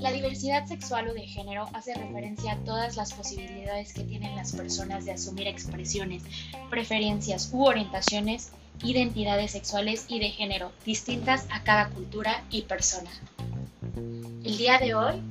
La diversidad sexual o de género hace referencia a todas las posibilidades que tienen las personas de asumir expresiones, preferencias u orientaciones, identidades sexuales y de género distintas a cada cultura y persona. El día de hoy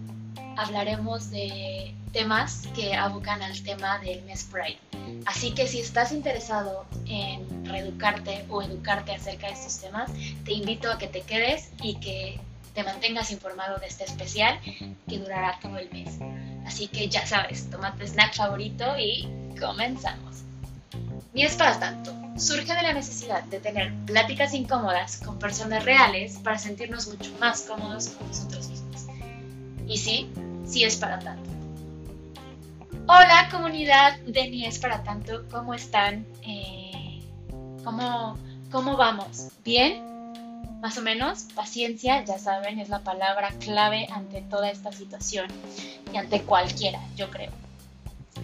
hablaremos de temas que abocan al tema del mes Pride. Así que si estás interesado en reeducarte o educarte acerca de estos temas, te invito a que te quedes y que te mantengas informado de este especial que durará todo el mes. Así que ya sabes, toma tu snack favorito y comenzamos. Para tanto. Surge de la necesidad de tener pláticas incómodas con personas reales para sentirnos mucho más cómodos con nosotros mismos. Y sí, sí es para tanto. Hola comunidad de Ni es para tanto, ¿cómo están? Eh, ¿cómo, ¿Cómo vamos? ¿Bien? más o menos, paciencia, ya saben, es la palabra clave ante toda esta situación y ante cualquiera, yo creo.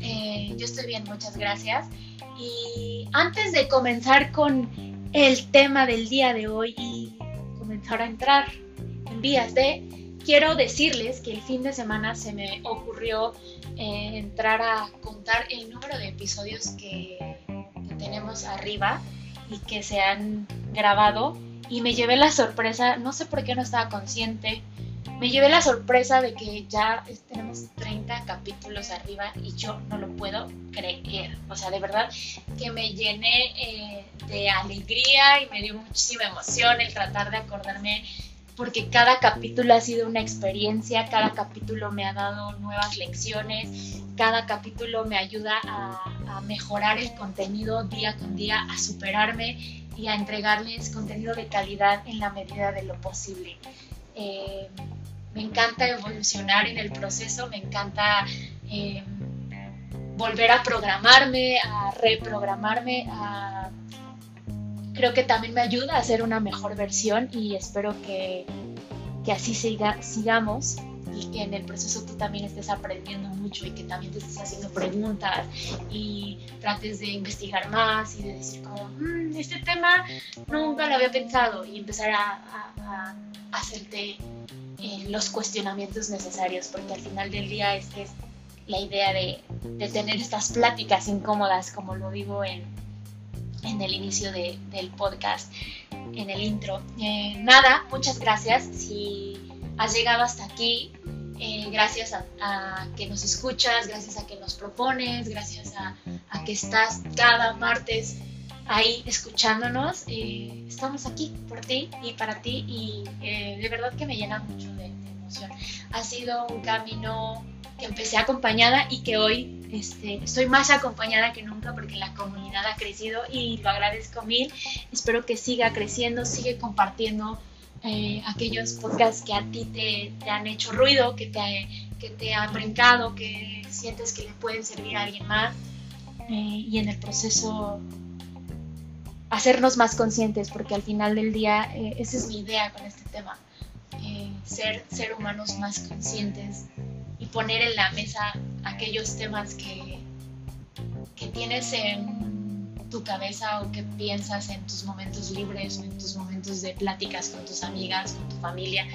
Eh, yo estoy bien, muchas gracias. Y antes de comenzar con el tema del día de hoy y comenzar a entrar en vías de, quiero decirles que el fin de semana se me ocurrió eh, entrar a contar el número de episodios que tenemos arriba y que se han grabado y me llevé la sorpresa, no sé por qué no estaba consciente, me llevé la sorpresa de que ya tenemos 30 capítulos arriba y yo no lo puedo creer. O sea, de verdad que me llené eh, de alegría y me dio muchísima emoción el tratar de acordarme porque cada capítulo ha sido una experiencia, cada capítulo me ha dado nuevas lecciones, cada capítulo me ayuda a, a mejorar el contenido día con día, a superarme y a entregarles contenido de calidad en la medida de lo posible. Eh, me encanta evolucionar en el proceso, me encanta eh, volver a programarme, a reprogramarme, creo que también me ayuda a hacer una mejor versión y espero que, que así siga, sigamos y que en el proceso tú también estés aprendiendo mucho y que también te estés haciendo preguntas y trates de investigar más y de decir como, mm, este tema nunca lo había pensado y empezar a, hacerte eh, los cuestionamientos necesarios porque al final del día esta es la idea de, tener estas pláticas incómodas como lo digo en, en el inicio del podcast, en el intro. Eh, nada, muchas gracias. Si has llegado hasta aquí, eh, gracias a, que nos escuchas, gracias a que nos propones, gracias a, que estás cada martes ahí escuchándonos. Eh, estamos aquí por ti y para ti y de verdad que me llena mucho de, emoción. Ha sido un camino que empecé acompañada y que hoy este, estoy más acompañada que nunca porque la comunidad ha crecido y lo agradezco mil. Espero que siga creciendo, sigue compartiendo eh, aquellos podcasts que a ti te, han hecho ruido, que te, que te han brincado, que sientes que le pueden servir a alguien más eh, y en el proceso hacernos más conscientes, porque al final del día eh, esa es mi idea con este tema, ser, ser humanos más conscientes poner en la mesa aquellos temas que, que tienes en tu cabeza o qué piensas en tus momentos libres o en tus momentos de pláticas con tus amigas, con tu familia,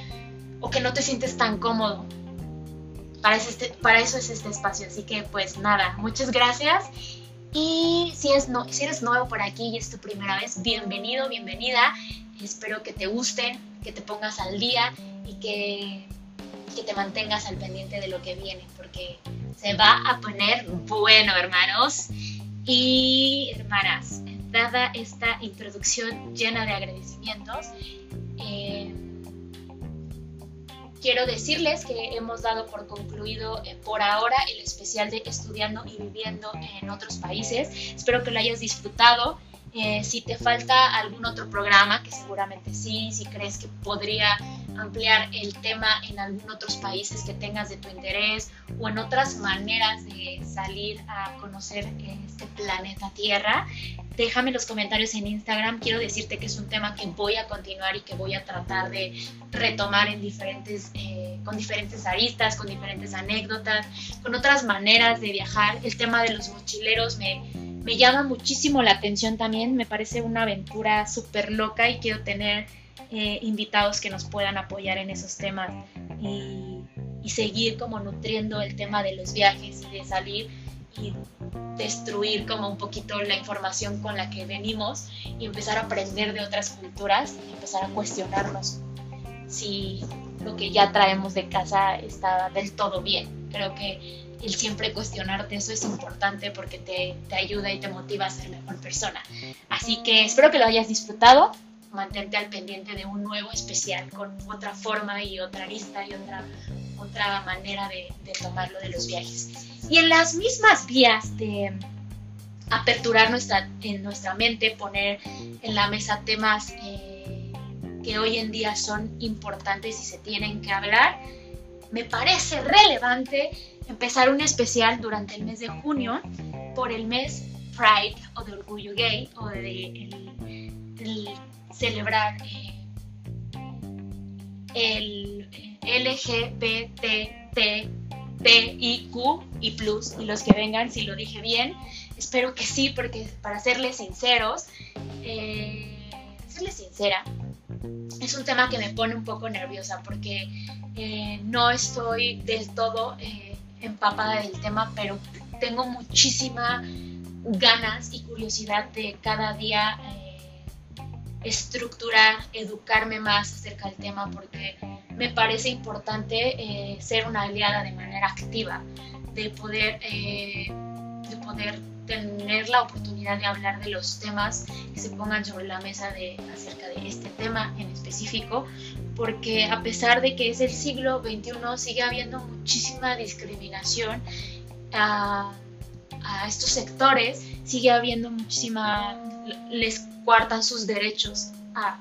o que no te sientes tan cómodo. Para, este, para eso es este espacio. Así que pues nada, muchas gracias. Y si, es no, si eres nuevo por aquí y es tu primera vez, bienvenido, bienvenida. Espero que te gusten, que te pongas al día y que, que te mantengas al pendiente de lo que viene, porque se va a poner bueno, hermanos. Y hermanas, dada esta introducción llena de agradecimientos, eh, quiero decirles que hemos dado por concluido eh, por ahora el especial de estudiando y viviendo en otros países. Espero que lo hayas disfrutado. Eh, si te falta algún otro programa, que seguramente sí, si crees que podría ampliar el tema en algún otros países que tengas de tu interés o en otras maneras de salir a conocer este planeta Tierra, déjame los comentarios en Instagram. Quiero decirte que es un tema que voy a continuar y que voy a tratar de retomar en diferentes, eh, con diferentes aristas, con diferentes anécdotas, con otras maneras de viajar. El tema de los mochileros me me llama muchísimo la atención también, me parece una aventura súper loca y quiero tener eh, invitados que nos puedan apoyar en esos temas y, y seguir como nutriendo el tema de los viajes y de salir y destruir como un poquito la información con la que venimos y empezar a aprender de otras culturas y empezar a cuestionarnos si lo que ya traemos de casa está del todo bien. Creo que el siempre cuestionarte eso es importante porque te, te ayuda y te motiva a ser mejor persona. Así que espero que lo hayas disfrutado. Mantente al pendiente de un nuevo especial con otra forma y otra lista y otra, otra manera de, de tomarlo de los viajes. Y en las mismas vías de aperturar nuestra, en nuestra mente, poner en la mesa temas eh, que hoy en día son importantes y se tienen que hablar, me parece relevante empezar un especial durante el mes de junio por el mes Pride o de Orgullo Gay o de el, celebrar eh, el LGBTTIQ y plus y los que vengan si lo dije bien. Espero que sí, porque para serles sinceros, eh, serles sincera, es un tema que me pone un poco nerviosa porque eh, no estoy del todo eh, empapada del tema, pero tengo muchísima ganas y curiosidad de cada día eh, estructurar, educarme más acerca del tema porque me parece importante ser una aliada de manera activa, de poder, de poder tener la oportunidad de hablar de los temas que se pongan sobre la mesa de, acerca de este tema en específico, porque a pesar de que es el siglo XXI, sigue habiendo muchísima discriminación a, a estos sectores, sigue habiendo muchísima, les cuartan sus derechos a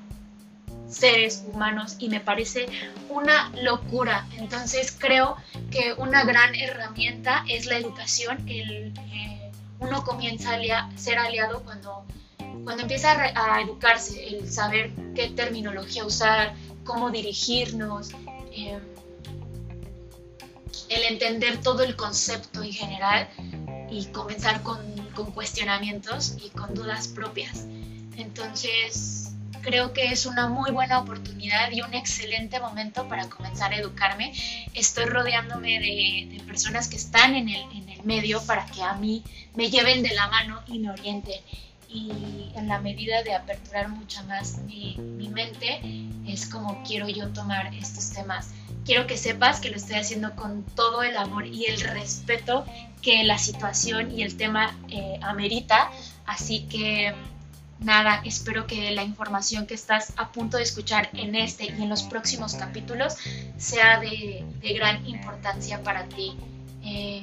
seres humanos y me parece una locura. Entonces creo que una gran herramienta es la educación, el, eh, uno comienza a ser aliado cuando, cuando empieza a, educarse, el saber qué terminología usar, cómo dirigirnos, em, el entender todo el concepto en general y comenzar con, con cuestionamientos y con dudas propias. Entonces, creo que es una muy buena oportunidad y un excelente momento para comenzar a educarme. Estoy rodeándome de, personas que están en el, en el, medio para que a mí me lleven de la mano y me orienten. Y en la medida de aperturar mucho más mi, mi mente, es como quiero yo tomar estos temas. Quiero que sepas que lo estoy haciendo con todo el amor y el respeto que la situación y el tema eh, amerita. Así que nada, espero que la información que estás a punto de escuchar en este y en los próximos capítulos sea de, gran importancia para ti. Eh,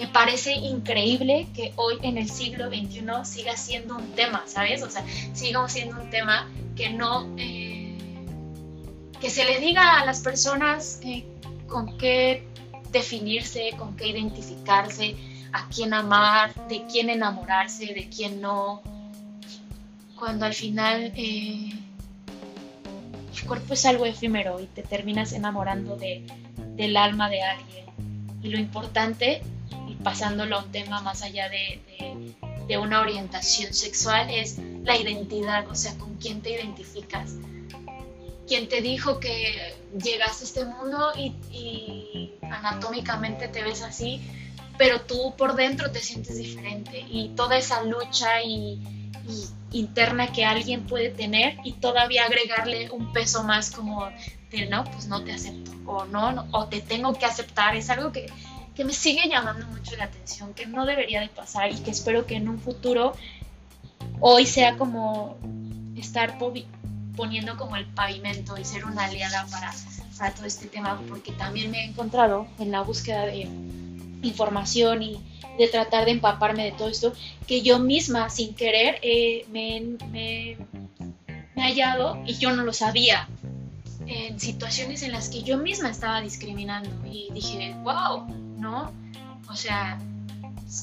me parece increíble que hoy en el siglo XXI siga siendo un tema, ¿sabes? O sea, siga siendo un tema que no... Eh, que se le diga a las personas eh, con qué definirse, con qué identificarse, a quién amar, de quién enamorarse, de quién no. Cuando al final eh, el cuerpo es algo efímero y te terminas enamorando de, del alma de alguien. Y lo importante, pasándolo a un tema más allá de, de, una orientación sexual, es la identidad, o sea, con quién te identificas. Quién te dijo que llegaste a este mundo y, anatómicamente te ves así, pero tú por dentro te sientes diferente y toda esa lucha interna que alguien puede tener y todavía agregarle un peso más como de no, pues no te acepto o no, o te tengo que aceptar, es algo que, que me sigue llamando mucho la atención, que no debería de pasar y que espero que en un futuro hoy sea como estar poniendo como el pavimento y ser una aliada para, para todo este tema, porque también me he encontrado en la búsqueda de información y de tratar de empaparme de todo esto, que yo misma sin querer eh, me, me, he hallado y yo no lo sabía en situaciones en las que yo misma estaba discriminando y dije, wow, ¿no? O sea,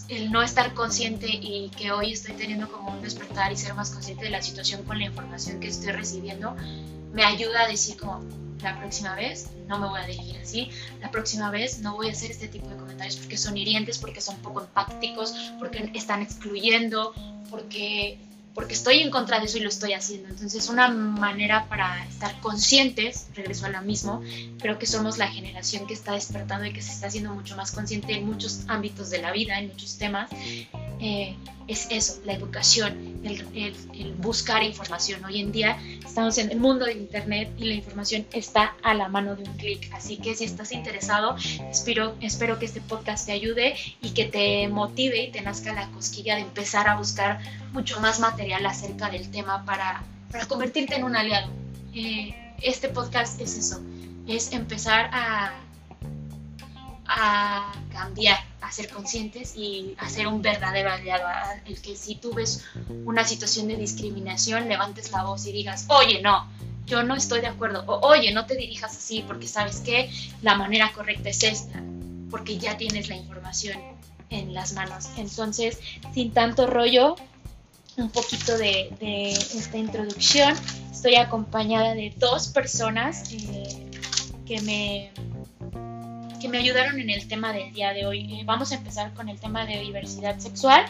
el no estar consciente y que hoy estoy teniendo como un despertar y ser más consciente de la situación con la información que estoy recibiendo, me ayuda a decir como, la próxima vez no me voy a dirigir así, la próxima vez no voy a hacer este tipo de comentarios porque son hirientes, porque son poco empáticos, porque están excluyendo, porque porque estoy en contra de eso y lo estoy haciendo. Entonces, una manera para estar conscientes, regreso a lo mismo, creo que somos la generación que está despertando y que se está haciendo mucho más consciente en muchos ámbitos de la vida, en muchos temas. Eh, es eso, la educación, el, buscar información. Hoy en día estamos en el mundo de Internet y la información está a la mano de un clic. Así que si estás interesado, espero, espero que este podcast te ayude y que te motive y te nazca la cosquilla de empezar a buscar mucho más material acerca del tema para, para convertirte en un aliado. Eh, este podcast es eso, es empezar a, a cambiar a ser conscientes y a ser un verdadero aliado, el que si tú ves una situación de discriminación, levantes la voz y digas, oye, no, yo no estoy de acuerdo, o oye, no te dirijas así porque sabes que la manera correcta es esta, porque ya tienes la información en las manos. Entonces, sin tanto rollo, un poquito de, esta introducción. Estoy acompañada de dos personas eh, que me que me ayudaron en el tema del día de hoy. Eh, vamos a empezar con el tema de diversidad sexual,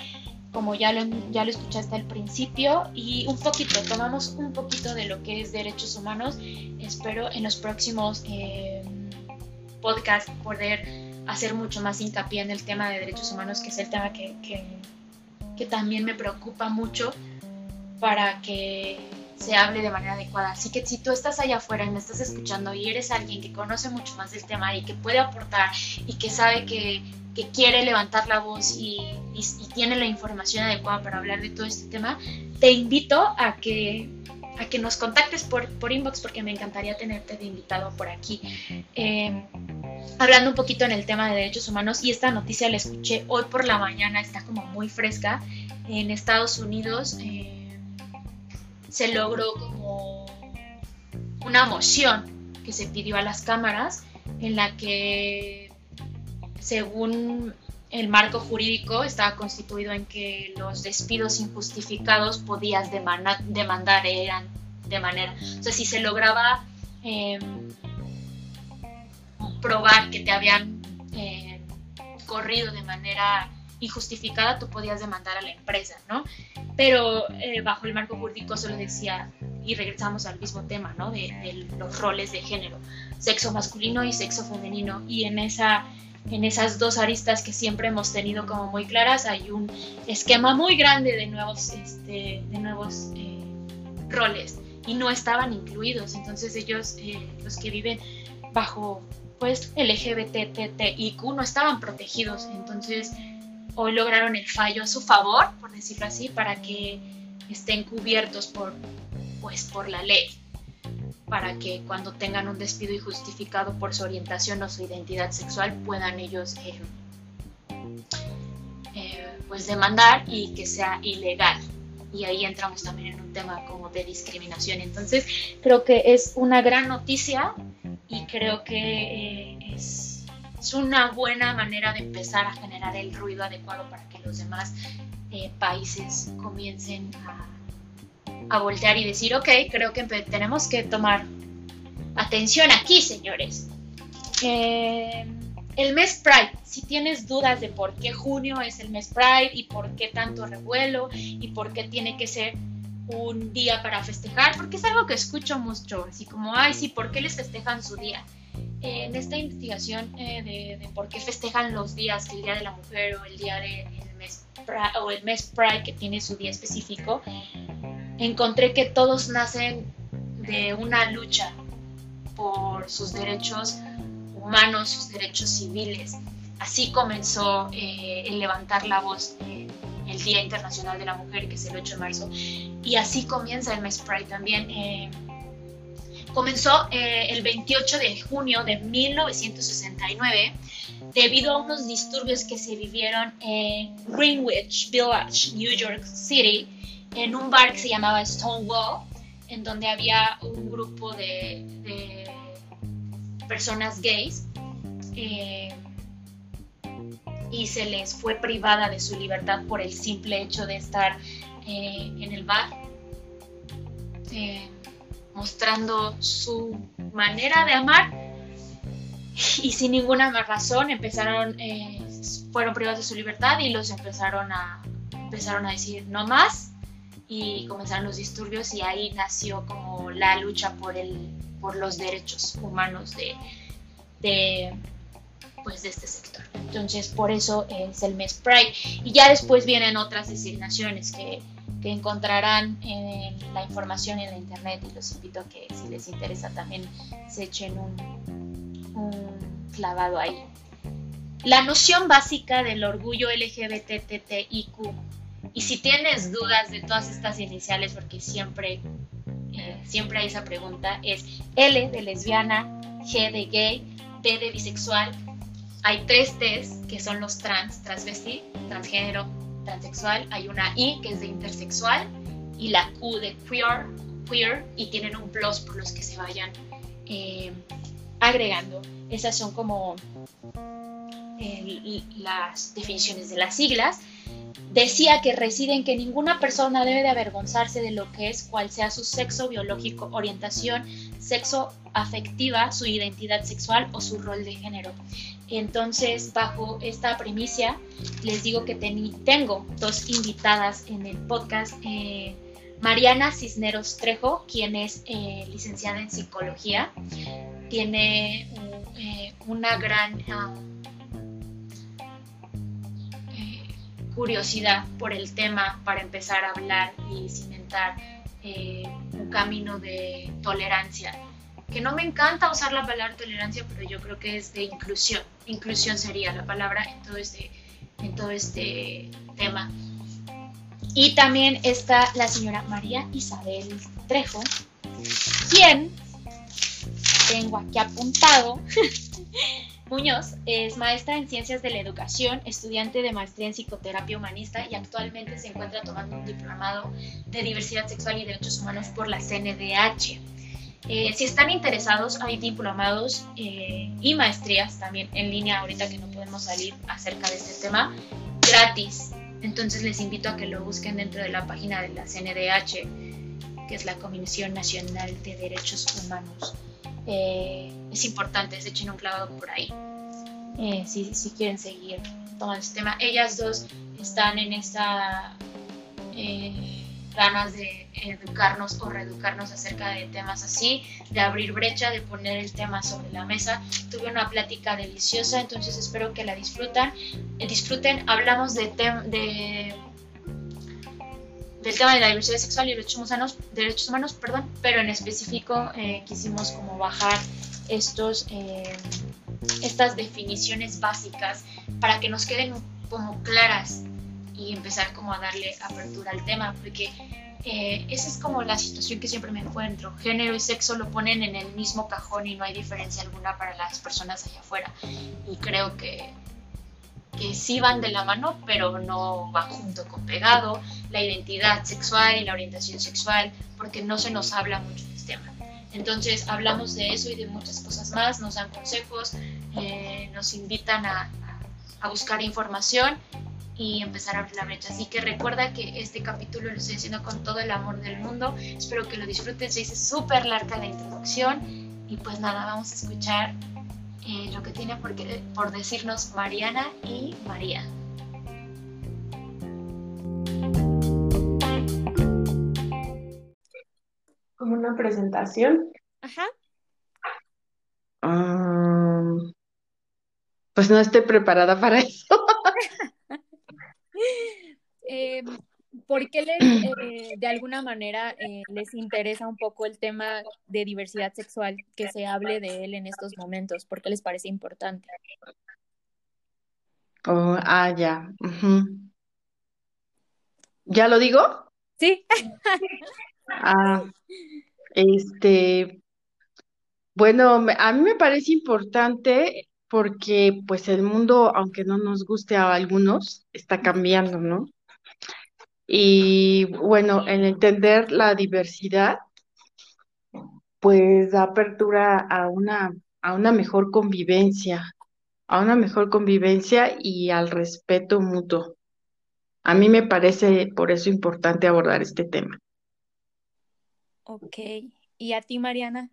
como ya lo, ya lo escuchaste al principio, y un poquito, tomamos un poquito de lo que es derechos humanos. Espero en los próximos eh, podcasts poder hacer mucho más hincapié en el tema de derechos humanos, que es el tema que, que, que también me preocupa mucho para que se hable de manera adecuada. Así que si tú estás allá afuera y me estás escuchando y eres alguien que conoce mucho más del tema y que puede aportar y que sabe que, quiere levantar la voz y, tiene la información adecuada para hablar de todo este tema, te invito a que, a que nos contactes por, por inbox porque me encantaría tenerte de invitado por aquí. Eh, hablando un poquito en el tema de derechos humanos y esta noticia la escuché hoy por la mañana, está como muy fresca. En Estados Unidos... Eh, se logró como una moción que se pidió a las cámaras en la que según el marco jurídico estaba constituido en que los despidos injustificados podías demandar, eran de manera, o sea, si se lograba em, probar que te habían eh, corrido de manera injustificada, tú podías demandar a la empresa, ¿no? Pero eh, bajo el marco jurídico solo decía, y regresamos al mismo tema, ¿no? De, los roles de género, sexo masculino y sexo femenino, y en esa en esas dos aristas que siempre hemos tenido como muy claras hay un esquema muy grande de nuevos, este, de nuevos eh, roles y no estaban incluidos. Entonces ellos, los que viven bajo pues LGBTTIQ no estaban protegidos. Entonces hoy lograron el fallo a su favor, por decirlo así, para que estén cubiertos por, pues, por la ley, para que cuando tengan un despido injustificado por su orientación o su identidad sexual puedan ellos eh, eh, pues demandar y que sea ilegal. Y ahí entramos también en un tema como de discriminación. Entonces creo que es una gran noticia y creo que eh, es es una buena manera de empezar a generar el ruido adecuado para que los demás eh, países comiencen a, voltear y decir, ok, creo que tenemos que tomar atención aquí, señores. Eh, el mes Pride, si tienes dudas de por qué junio es el mes Pride y por qué tanto revuelo y por qué tiene que ser un día para festejar, porque es algo que escucho mucho, así como, ay, sí, ¿por qué les festejan su día? en esta investigación eh, de, por qué festejan los días, el Día de la Mujer o el Día del mes o el mes Pride que tiene su día específico, encontré que todos nacen de una lucha por sus derechos humanos, sus derechos civiles. Así comenzó eh, el levantar la voz eh, el Día Internacional de la Mujer, que es el 8 de marzo, y así comienza el mes Pride también comenzó eh, el 28 de junio de 1969 debido a unos disturbios que se vivieron en Greenwich Village, New York City, en un bar que se llamaba Stonewall, en donde había un grupo de, personas gays eh, y se les fue privada de su libertad por el simple hecho de estar eh, en el bar mostrando su manera de amar y sin ninguna razón empezaron, eh, fueron privados de su libertad y los empezaron a, empezaron a decir no más y comenzaron los disturbios y ahí nació como la lucha por, el, por los derechos humanos de, de, pues de este sector. Entonces por eso es el mes Pride. Y ya después vienen otras designaciones que, que encontrarán en la información en la internet y los invito a que si les interesa también se echen un, un clavado ahí. La noción básica del orgullo LGBTTIQ y si tienes dudas de todas estas iniciales, porque siempre, siempre hay esa pregunta, es L de lesbiana, G de gay, T de bisexual. Hay tres T's que son los trans, transvesti, transgénero, transexual. Hay una I que es de intersexual y la Q de queer, queer y tienen un plus por los que se vayan eh, agregando. Esas son como las definiciones de las siglas decía que reside en que ninguna persona debe de avergonzarse de lo que es, cual sea su sexo biológico, orientación, sexo afectiva, su identidad sexual o su rol de género. Entonces, bajo esta premisa, les digo que tengo dos invitadas en el podcast. Eh, Mariana Cisneros Trejo, quien es eh, licenciada en psicología, tiene eh, una gran... Ah, curiosidad por el tema para empezar a hablar y cimentar eh, un camino de tolerancia. Que no me encanta usar la palabra tolerancia, pero yo creo que es de inclusión. Inclusión sería la palabra en todo este, en todo este tema. Y también está la señora María Isabel Trejo, quien tengo aquí apuntado Muñoz es maestra en Ciencias de la Educación, estudiante de maestría en Psicoterapia Humanista y actualmente se encuentra tomando un diplomado de Diversidad Sexual y Derechos Humanos por la CNDH. Eh, si están interesados, hay diplomados eh, y maestrías también en línea ahorita que no podemos salir acerca de este tema, gratis. Entonces les invito a que lo busquen dentro de la página de la CNDH, que es la Comisión Nacional de Derechos Humanos. Eh, es importante, se echen un clavado por ahí. Eh, si, si, quieren seguir tomando este tema. Ellas dos están en esa eh, ganas de educarnos o reeducarnos acerca de temas así, de abrir brecha, de poner el tema sobre la mesa. Tuve una plática deliciosa, entonces espero que la disfrutan, disfruten. Hablamos de, de del tema de la diversidad sexual y derechos humanos, derechos humanos perdón, pero en específico eh, quisimos como bajar estos, eh, estas definiciones básicas para que nos queden como claras y empezar como a darle apertura al tema, porque eh, esa es como la situación que siempre me encuentro. Género y sexo lo ponen en el mismo cajón y no hay diferencia alguna para las personas allá afuera. Y creo que que sí van de la mano, pero no van junto con pegado, la identidad sexual y la orientación sexual, porque no se nos habla mucho. Entonces hablamos de eso y de muchas cosas más, nos dan consejos, eh, nos invitan a, buscar información y empezar a abrir la brecha. Así que recuerda que este capítulo lo estoy haciendo con todo el amor del mundo. Espero que lo disfruten. Se dice súper larga la introducción. Y pues nada, vamos a escuchar eh, lo que tiene por, por decirnos Mariana y María. Como una presentación. Ajá. Ah, pues no estoy preparada para eso. eh, ¿por qué les, eh, de alguna manera eh, les interesa un poco el tema de diversidad sexual, que se hable de él en estos momentos? ¿Por qué les parece importante? Oh, ah, ya. ¿Ya lo digo? Sí. ah, este, bueno, a mí me parece importante porque pues el mundo, aunque no nos guste a algunos, está cambiando, ¿no? Y bueno, en entender la diversidad, pues da apertura a una, a una mejor convivencia, a una mejor convivencia y al respeto mutuo. A mí me parece por eso importante abordar este tema. Ok, ¿Y a ti, Mariana?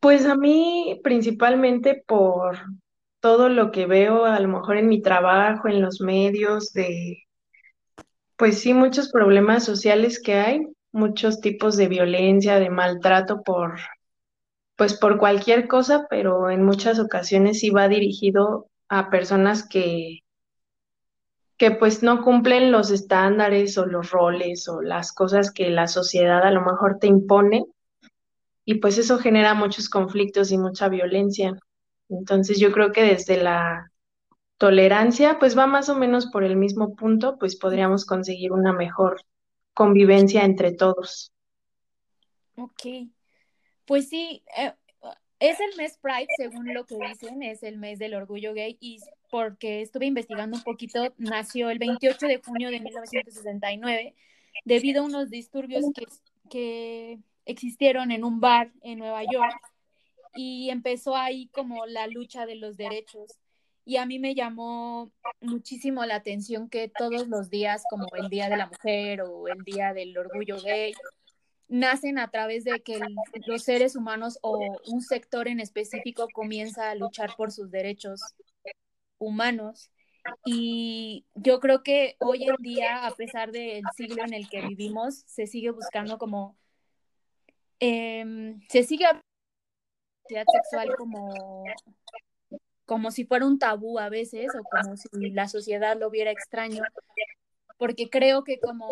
Pues a mí principalmente por todo lo que veo a lo mejor en mi trabajo, en los medios, de, pues sí, muchos problemas sociales que hay, muchos tipos de violencia, de maltrato por, pues por cualquier cosa, pero en muchas ocasiones sí va dirigido a personas que, que pues no cumplen los estándares o los roles o las cosas que la sociedad a lo mejor te impone y pues eso genera muchos conflictos y mucha violencia. Entonces yo creo que desde la tolerancia, pues va más o menos por el mismo punto, pues podríamos conseguir una mejor convivencia entre todos. Ok, pues sí, eh, es el mes Pride, según lo que dicen, es el mes del orgullo gay y porque estuve investigando un poquito, nació el 28 de junio de 1969 debido a unos disturbios que, que existieron en un bar en Nueva York y empezó ahí como la lucha de los derechos. Y a mí me llamó muchísimo la atención que todos los días, como el Día de la Mujer o el Día del Orgullo Gay, nacen a través de que los seres humanos o un sector en específico comienza a luchar por sus derechos humanos. Y yo creo que hoy en día, a pesar del siglo en el que vivimos, se sigue buscando como Em, se sigue la sexual como, como si fuera un tabú a veces o como si la sociedad lo viera extraño, porque creo que como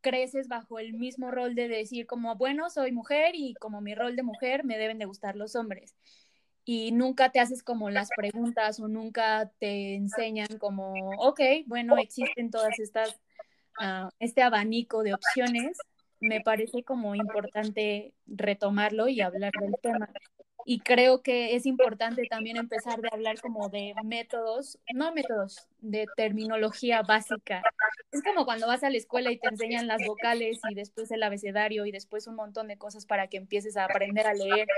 creces bajo el mismo rol de decir como, bueno, soy mujer y como mi rol de mujer me deben de gustar los hombres. Y nunca te haces como las preguntas o nunca te enseñan como, ok, bueno, existen todas estas, uh, este abanico de opciones me parece como importante retomarlo y hablar del tema. Y creo que es importante también empezar de hablar como de métodos, no métodos, de terminología básica. Es como cuando vas a la escuela y te enseñan las vocales y después el abecedario y después un montón de cosas para que empieces a aprender a leer.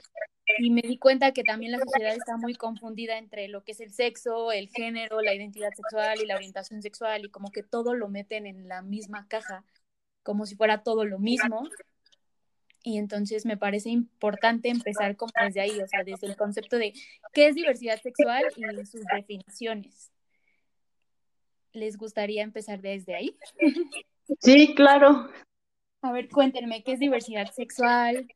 Y me di cuenta que también la sociedad está muy confundida entre lo que es el sexo, el género, la identidad sexual y la orientación sexual y como que todo lo meten en la misma caja como si fuera todo lo mismo. Y entonces me parece importante empezar como desde ahí, o sea, desde el concepto de qué es diversidad sexual y sus definiciones. ¿Les gustaría empezar desde ahí? Sí, claro. A ver, cuéntenme, ¿qué es diversidad sexual?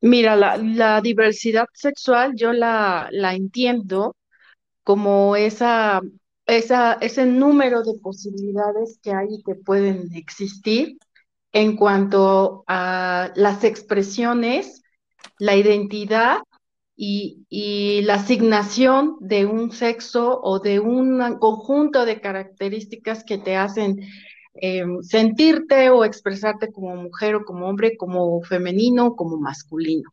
Mira, la, la diversidad sexual yo la, la entiendo como esa esa, ese número de posibilidades que hay y que pueden existir en cuanto a las expresiones, la identidad y, la asignación de un sexo o de un conjunto de características que te hacen em, sentirte o expresarte como mujer o como hombre, como femenino o como masculino.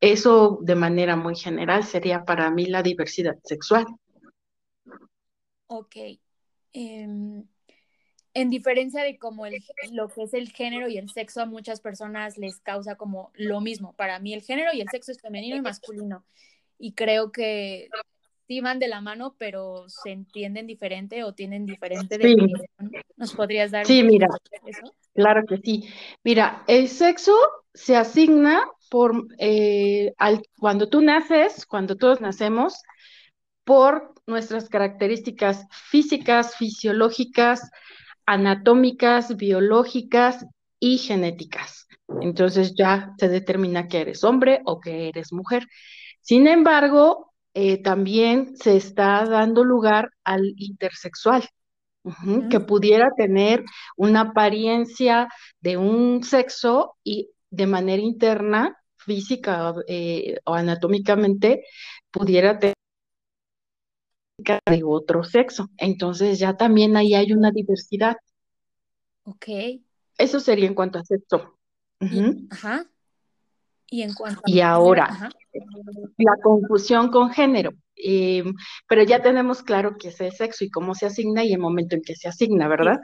Eso de manera muy general sería para mí la diversidad sexual. Ok. Em, en diferencia de como el, lo que es el género y el sexo a muchas personas les causa como lo mismo. Para mí el género y el sexo es femenino y masculino. Y creo que sí van de la mano, pero se entienden diferente o tienen diferente definición. ¿Nos podrías dar sí, mira, eso? Claro que sí. Mira, el sexo se asigna por eh, al, cuando tú naces, cuando todos nacemos, por nuestras características físicas, fisiológicas, anatómicas, biológicas y genéticas. Entonces ya se determina que eres hombre o que eres mujer. Sin embargo, eh, también se está dando lugar al intersexual, que pudiera tener una apariencia de un sexo y de manera interna, física eh, o anatómicamente, pudiera tener de otro sexo. Entonces ya también ahí hay una diversidad. Ok. Eso sería en cuanto a sexo. ajá. Y en cuanto Y ahora, la confusión con género. Em, pero ya tenemos claro qué es el sexo y cómo se asigna y el momento en que se asigna, ¿verdad?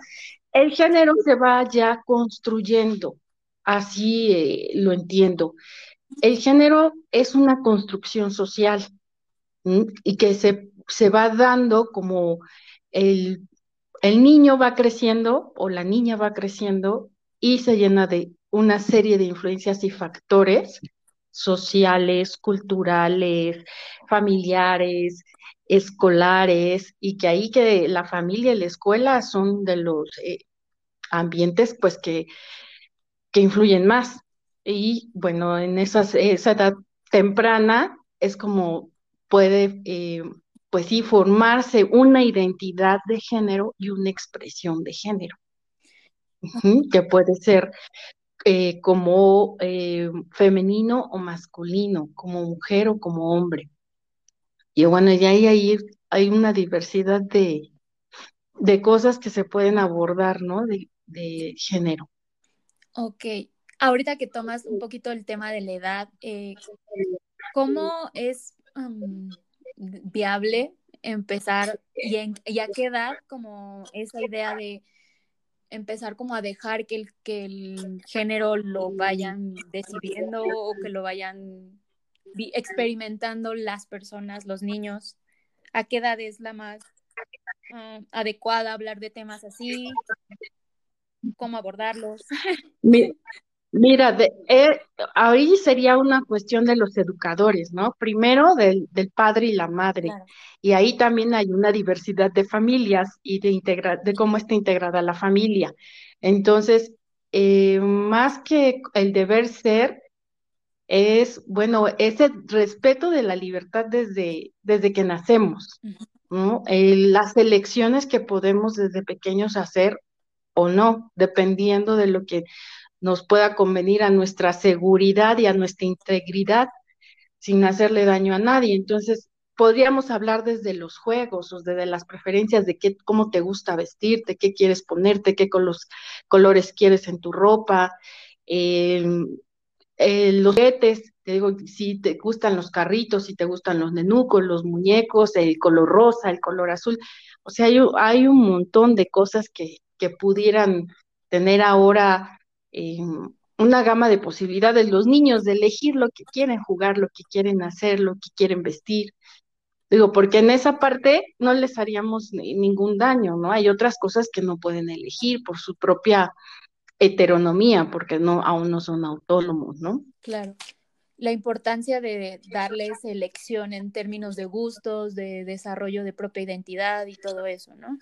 El género se va ya construyendo, así eh, lo entiendo. El género es una construcción social y que se se va dando como el, el niño va creciendo o la niña va creciendo y se llena de una serie de influencias y factores sociales, culturales, familiares, escolares, y que ahí que la familia y la escuela son de los eh, ambientes pues que, que influyen más. Y bueno, en esa edad temprana es como puede, eh, pues sí, formarse una identidad de género y una expresión de género, que puede ser eh, como eh, femenino o masculino, como mujer o como hombre. Y bueno, ya ahí hay, hay una diversidad de, de cosas que se pueden abordar, ¿no? De, de género. Ok, ahorita que tomas un poquito el tema de la edad, eh, ¿cómo es viable empezar y, en, y a qué edad como esa idea de empezar como a dejar que el, que el género lo vayan decidiendo o que lo vayan experimentando las personas, los niños? ¿A qué edad es la más uh, adecuada hablar de temas así? ¿Cómo abordarlos? Mira, de, eh, ahí sería una cuestión de los educadores, ¿no? Primero del, del padre y la madre. Y ahí también hay una diversidad de familias y de, integra de cómo está integrada la familia. Entonces, eh, más que el deber ser, es, bueno, ese respeto de la libertad desde, desde que nacemos, ¿no? Eh, las elecciones que podemos desde pequeños hacer o no, dependiendo de lo que nos pueda convenir a nuestra seguridad y a nuestra integridad sin hacerle daño a nadie. Entonces, podríamos hablar desde los juegos o desde las preferencias de qué, cómo te gusta vestirte, qué quieres ponerte, qué colores quieres en tu ropa, eh, eh, los juguetes, te digo, si te gustan los carritos, si te gustan los nenucos, los muñecos, el color rosa, el color azul. O sea, hay, hay un montón de cosas que, que pudieran tener ahora eh, una gama de posibilidades los niños de elegir lo que quieren jugar, lo que quieren hacer, lo que quieren vestir. Digo, porque en esa parte no les haríamos ningún daño, ¿no? Hay otras cosas que no pueden elegir por su propia heteronomía, porque no, aún no son autónomos, ¿no? Claro. La importancia de darles elección en términos de gustos, de desarrollo de propia identidad y todo eso, ¿no?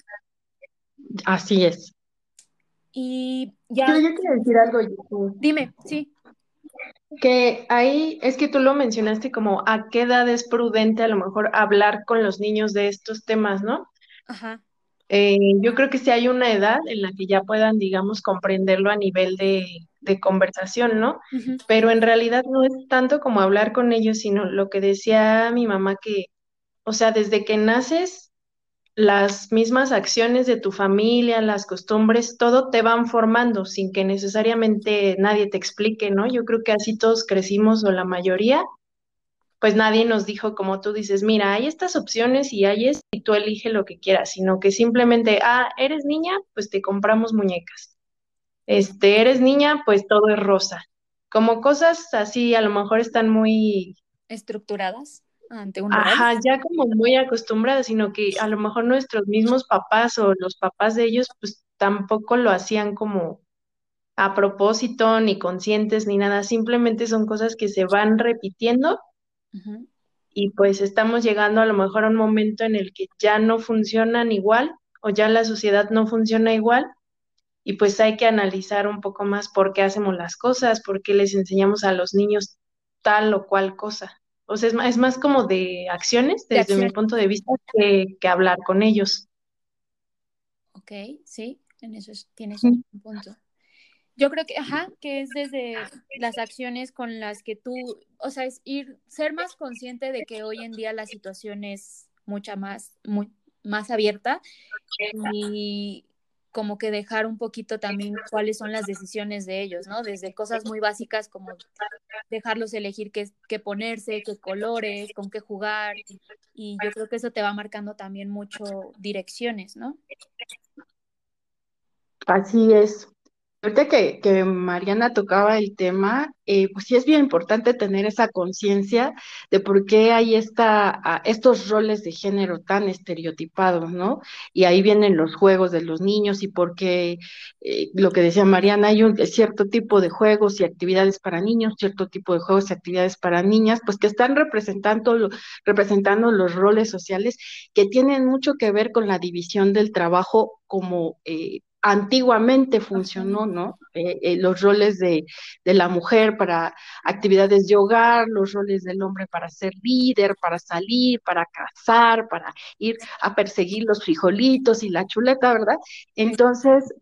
Así es. Y ya. Yo, quiero decir algo. Dime, sí. Que ahí es que tú lo mencionaste como a qué edad es prudente a lo mejor hablar con los niños de estos temas, ¿no? Ajá. Eh, yo creo que sí hay una edad en la que ya puedan, digamos, comprenderlo a nivel de, de conversación, ¿no? Pero en realidad no es tanto como hablar con ellos, sino lo que decía mi mamá que, o sea, desde que naces las mismas acciones de tu familia, las costumbres, todo te van formando sin que necesariamente nadie te explique, ¿no? Yo creo que así todos crecimos o la mayoría, pues nadie nos dijo, como tú dices, mira, hay estas opciones y hay esto y tú elige lo que quieras, sino que simplemente, ah, eres niña, pues te compramos muñecas. Este, eres niña, pues todo es rosa. Como cosas así, a lo mejor están muy estructuradas ante un Ajá, ya como muy acostumbrados, sino que a lo mejor nuestros mismos papás o los papás de ellos, pues tampoco lo hacían como a propósito, ni conscientes, ni nada, simplemente son cosas que se van repitiendo y pues estamos llegando a lo mejor a un momento en el que ya no funcionan igual o ya la sociedad no funciona igual y pues hay que analizar un poco más por qué hacemos las cosas, por qué les enseñamos a los niños tal o cual cosa. O sea, es más, es más como de acciones desde mi punto de vista que, hablar con ellos. Ok, sí, en eso tienes un punto. Yo creo que, ajá, que es desde las acciones con las que tú, o sea, es ir, ser más consciente de que hoy en día la situación es mucha más, muy, más abierta y como que dejar un poquito también cuáles son las decisiones de ellos, ¿no? Desde cosas muy básicas como dejarlos elegir qué, qué ponerse, qué colores, con qué jugar. Y yo creo que eso te va marcando también mucho direcciones, ¿no? Así es. Ahorita que, Mariana tocaba el tema, eh, pues sí es bien importante tener esa conciencia de por qué hay estos roles de género tan estereotipados, ¿no? Y ahí vienen los juegos de los niños y por qué, eh, lo que decía Mariana, hay un cierto tipo de juegos y actividades para niños, cierto tipo de juegos y actividades para niñas, pues que están representando, los roles sociales que tienen mucho que ver con la división del trabajo como eh, antiguamente funcionó, ¿no? Eh, eh, los roles de, de, la mujer para actividades de hogar, los roles del hombre para ser líder, para salir, para cazar, para ir a perseguir los frijolitos y la chuleta, ¿verdad? Entonces,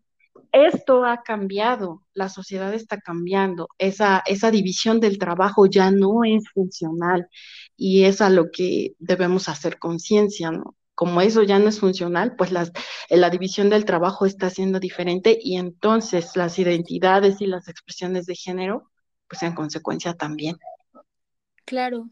esto ha cambiado, la sociedad está cambiando, esa, esa división del trabajo ya no es funcional y es a lo que debemos hacer conciencia, ¿no? Como eso ya no es funcional, pues las, eh, la división del trabajo está siendo diferente y entonces las identidades y las expresiones de género, pues en consecuencia también. Claro.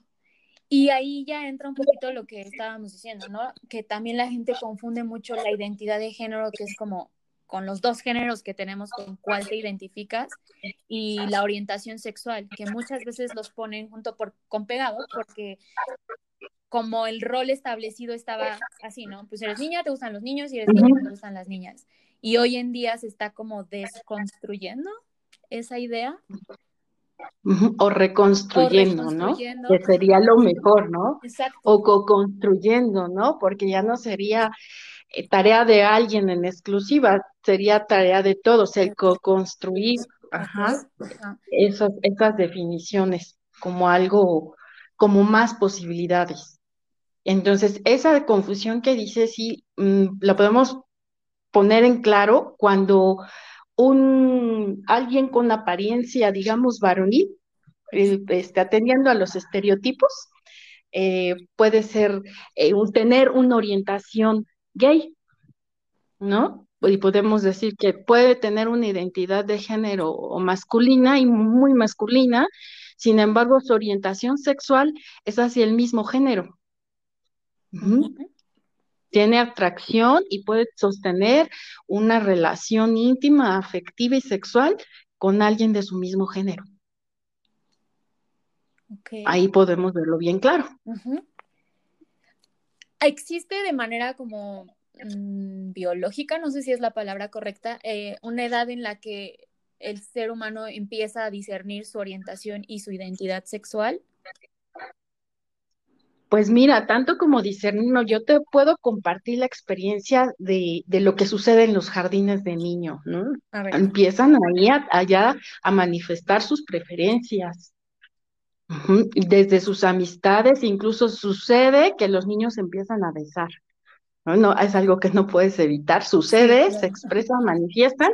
Y ahí ya entra un poquito lo que estábamos diciendo, ¿no? Que también la gente confunde mucho la identidad de género, que es como con los dos géneros que tenemos con cuál te identificas y la orientación sexual, que muchas veces los ponen junto por, con pegado porque como el rol establecido estaba así, ¿no? Pues eres niña, te gustan los niños y eres niña, te gustan las niñas. Y hoy en día se está como desconstruyendo esa idea. O reconstruyendo, ¿no? Que sería lo mejor, ¿no? Exacto. O co-construyendo, ¿no? Porque ya no sería eh, tarea de alguien en exclusiva, sería tarea de todos, el co-construir, ajá, Esas, esas definiciones como algo, como más posibilidades. Entonces, esa confusión que dice, sí, mm, la podemos poner en claro cuando un alguien con apariencia, digamos, varonil, está atendiendo a los estereotipos, eh, puede ser eh, tener una orientación gay, ¿no? Y podemos decir que puede tener una identidad de género masculina y muy masculina, sin embargo, su orientación sexual es hacia el mismo género. Tiene atracción y puede sostener una relación íntima, afectiva y sexual con alguien de su mismo género. Ahí podemos verlo bien claro. ¿Existe de manera como mm, biológica, no sé si es la palabra correcta, eh, una edad en la que el ser humano empieza a discernir su orientación y su identidad sexual? Pues mira, tanto como discernir, yo te puedo compartir la experiencia de, de, lo que sucede en los jardines de niños, ¿no? Empiezan ahí allá a manifestar sus preferencias. Desde sus amistades, incluso sucede que los niños empiezan a besar. ¿no? no es algo que no puedes evitar, sucede, se expresan, manifiestan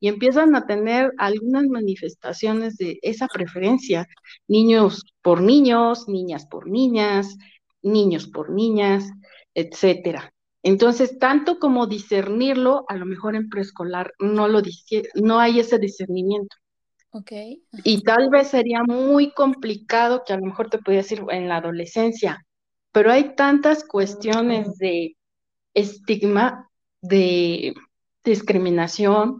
y empiezan a tener algunas manifestaciones de esa preferencia, niños por niños, niñas por niñas, niños por niñas, etcétera. Entonces, tanto como discernirlo, a lo mejor en preescolar no lo no hay ese discernimiento. Okay. Y tal vez sería muy complicado que a lo mejor te podía decir en la adolescencia, pero hay tantas cuestiones de estigma, de discriminación,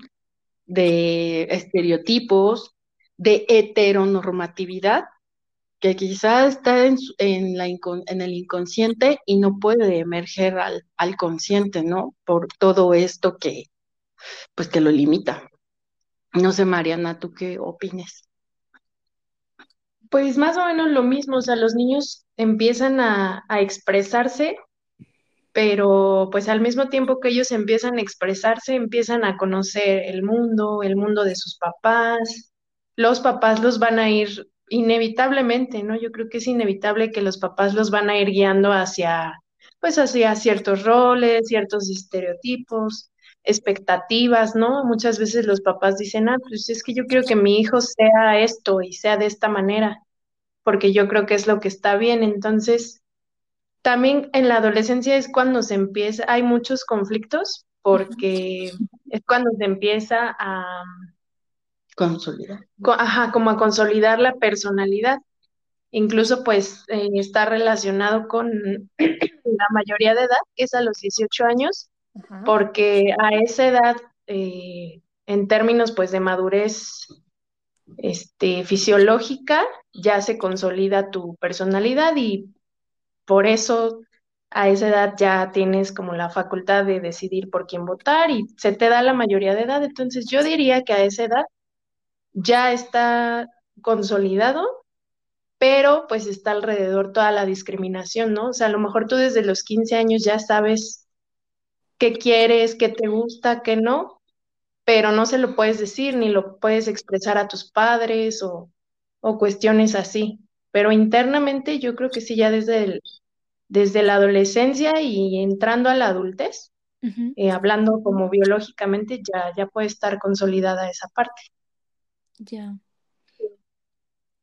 de estereotipos, de heteronormatividad, que quizás está en, en, el inconsciente y no puede emerger al, al, consciente, ¿no? Por todo esto que, pues, que lo limita. No sé, Mariana, ¿tú qué opines? Pues más o menos lo mismo, o sea, los niños empiezan a, a expresarse, pero pues al mismo tiempo que ellos empiezan a expresarse, empiezan a conocer el mundo, el mundo de sus papás. Los papás los van a ir inevitablemente, ¿no? Yo creo que es inevitable que los papás los van a ir guiando hacia, pues hacia ciertos roles, ciertos estereotipos, expectativas, ¿no? Muchas veces los papás dicen, ah, pues es que yo quiero que mi hijo sea esto y sea de esta manera, porque yo creo que es lo que está bien. Entonces, también en la adolescencia es cuando se empieza, hay muchos conflictos, porque es cuando se empieza a Consolidar. Ajá, como a consolidar la personalidad. Incluso pues eh, está relacionado con la mayoría de edad, que es a los 18 años, porque a esa edad eh, en términos pues de madurez este, fisiológica, ya se consolida tu personalidad y por eso a esa edad ya tienes como la facultad de decidir por quién votar y se te da la mayoría de edad. Entonces yo diría que a esa edad ya está consolidado, pero pues está alrededor toda la discriminación, ¿no? O sea, a lo mejor tú desde los 15 años ya sabes qué quieres, qué te gusta, qué no, pero no se lo puedes decir ni lo puedes expresar a tus padres o, cuestiones así. Pero internamente yo creo que sí, ya desde, desde la adolescencia y entrando a la adultez, eh, hablando como biológicamente, ya, ya puede estar consolidada esa parte. Ya.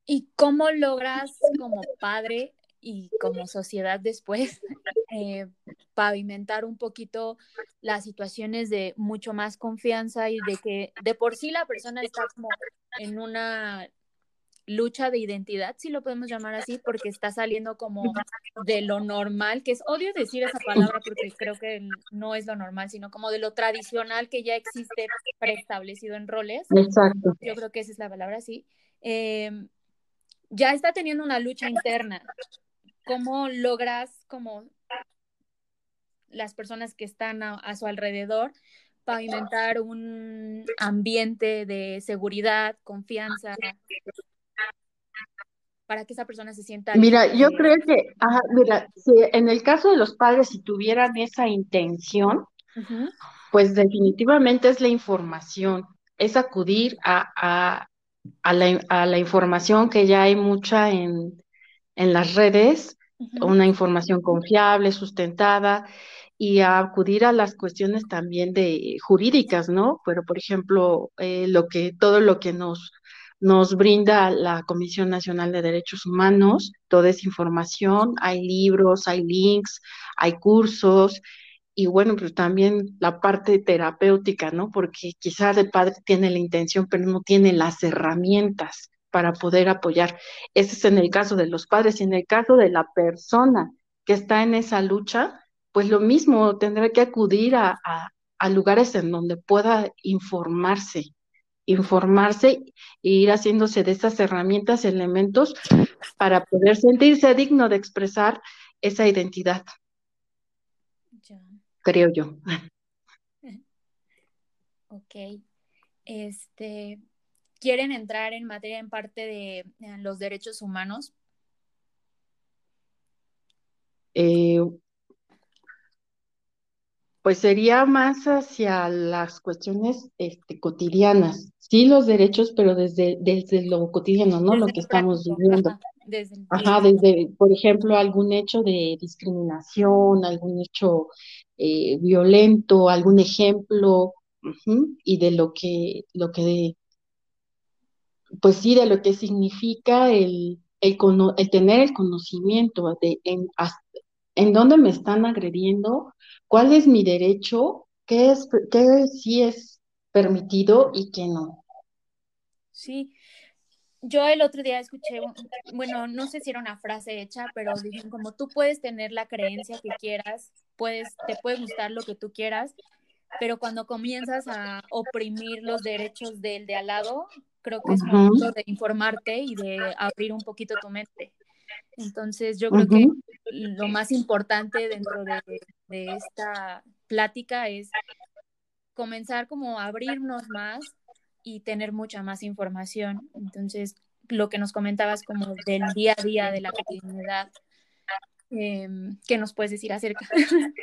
¿Y cómo logras como padre y como sociedad después eh, pavimentar un poquito las situaciones de mucho más confianza y de que de por sí la persona está como en una lucha de identidad, si lo podemos llamar así, porque está saliendo como de lo normal, que es odio decir esa palabra porque creo que no es lo normal, sino como de lo tradicional que ya existe preestablecido en roles. Exacto. Yo creo que esa es la palabra, sí. Em, ya está teniendo una lucha interna. ¿Cómo logras como las personas que están a, su alrededor pavimentar un ambiente de seguridad, confianza, para que esa persona se sienta. Mira, yo creo que, mira, si en el caso de los padres, si tuvieran esa intención, pues definitivamente es la información, es acudir a, a, la, a la, información que ya hay mucha en, en las redes, una información confiable, sustentada, y a acudir a las cuestiones también de jurídicas, ¿no? Pero, por ejemplo, eh, lo que, todo lo que nos, nos brinda la Comisión Nacional de Derechos Humanos, toda esa información, hay libros, hay links, hay cursos, y bueno, pues también la parte terapéutica, ¿no? Porque quizás el padre tiene la intención, pero no tiene las herramientas para poder apoyar. Ese es en el caso de los padres y en el caso de la persona que está en esa lucha, pues lo mismo, tendrá que acudir a, a, lugares en donde pueda informarse, informarse e ir haciéndose de esas herramientas, elementos para poder sentirse digno de expresar esa identidad creo yo. Ok. Este, ¿quieren entrar en materia en parte de eh, los derechos humanos? Eh, pues sería más hacia las cuestiones este, cotidianas, sí los derechos, pero desde, desde lo cotidiano, ¿no? lo que estamos viviendo. Ajá, desde, por ejemplo, algún hecho de discriminación, algún hecho eh, violento, algún ejemplo, y de lo que, lo que, pues sí, de lo que significa el, el, el tener el conocimiento de en, en dónde me están agrediendo, cuál es mi derecho, qué es, qué sí es permitido y qué no. Sí, yo el otro día escuché, bueno, no sé si era una frase hecha, pero dicen como tú puedes tener la creencia que quieras, puedes, te puede gustar lo que tú quieras, pero cuando comienzas a oprimir los derechos del de al lado, creo que es momento de informarte y de abrir un poquito tu mente. Entonces yo creo que lo más importante dentro de, de esta plática es comenzar como a abrirnos más y tener mucha más información. Entonces, lo que nos comentabas como del día a día, de la cotidianidad, em, ¿qué nos puedes decir acerca?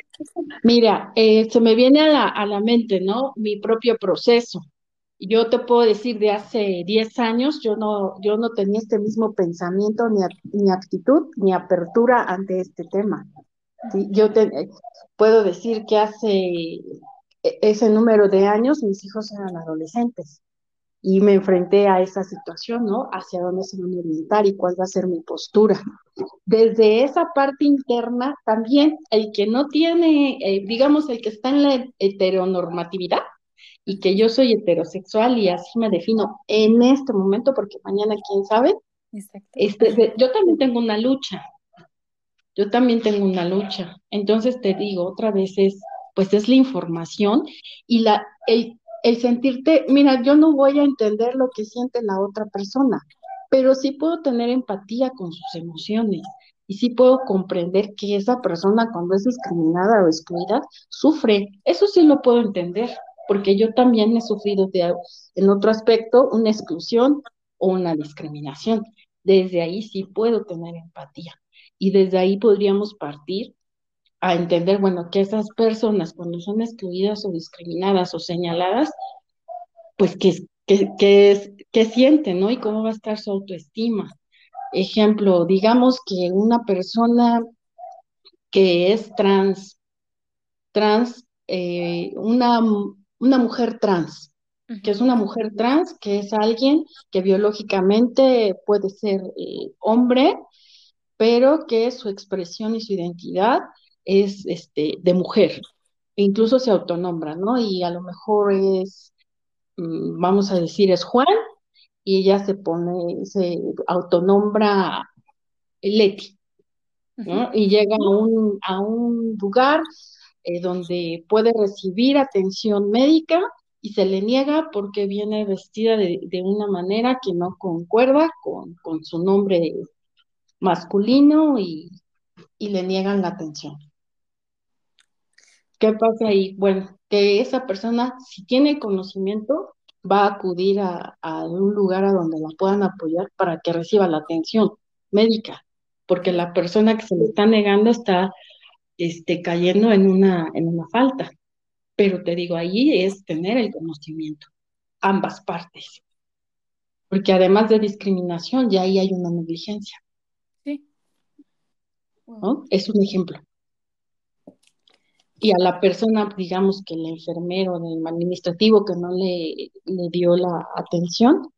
Mira, eh, se me viene a la, a la mente, ¿no? Mi propio proceso. Yo te puedo decir, de hace 10 años yo no, yo no tenía este mismo pensamiento, ni, ni actitud, ni apertura ante este tema. Yo te, puedo decir que hace e, ese número de años mis hijos eran adolescentes y me enfrenté a esa situación, ¿no? Hacia dónde se van a orientar y cuál va a ser mi postura. Desde esa parte interna, también el que no tiene, eh, digamos, el que está en la heteronormatividad y que yo soy heterosexual y así me defino en este momento, porque mañana quién sabe, este, yo también tengo una lucha, yo también tengo una lucha. Entonces te digo, otra vez es, pues es la información y la, el el sentirte, mira, yo no voy a entender lo que siente la otra persona, pero sí puedo tener empatía con sus emociones y sí puedo comprender que esa persona cuando es discriminada o excluida sufre. Eso sí lo puedo entender, porque yo también he sufrido de, en otro aspecto una exclusión o una discriminación. Desde ahí sí puedo tener empatía y desde ahí podríamos partir a entender, bueno, que esas personas cuando son excluidas o discriminadas o señaladas, pues que, que, que, que sienten, ¿no? Y cómo va a estar su autoestima. Ejemplo, digamos que una persona que es trans, trans, eh, una, una mujer trans, que es una mujer trans, que es alguien que biológicamente puede ser eh, hombre, pero que su expresión y su identidad es este, de mujer, e incluso se autonombra, ¿no? Y a lo mejor es, mm, vamos a decir, es Juan, y ella se pone, se autonombra Leti, ¿no? Y llega a un, a un lugar eh, donde puede recibir atención médica y se le niega porque viene vestida de, de una manera que no concuerda con, con su nombre masculino y, y le niegan la atención. ¿Qué pasa ahí? Bueno, que esa persona, si tiene conocimiento, va a acudir a, a, un lugar a donde la puedan apoyar para que reciba la atención médica, porque la persona que se le está negando está este, cayendo en una, en una falta. Pero te digo, ahí es tener el conocimiento, ambas partes, porque además de discriminación, ya ahí hay una negligencia. Sí. ¿no? Es un ejemplo y a la persona, digamos que el enfermero del administrativo que no le, le dio la atención,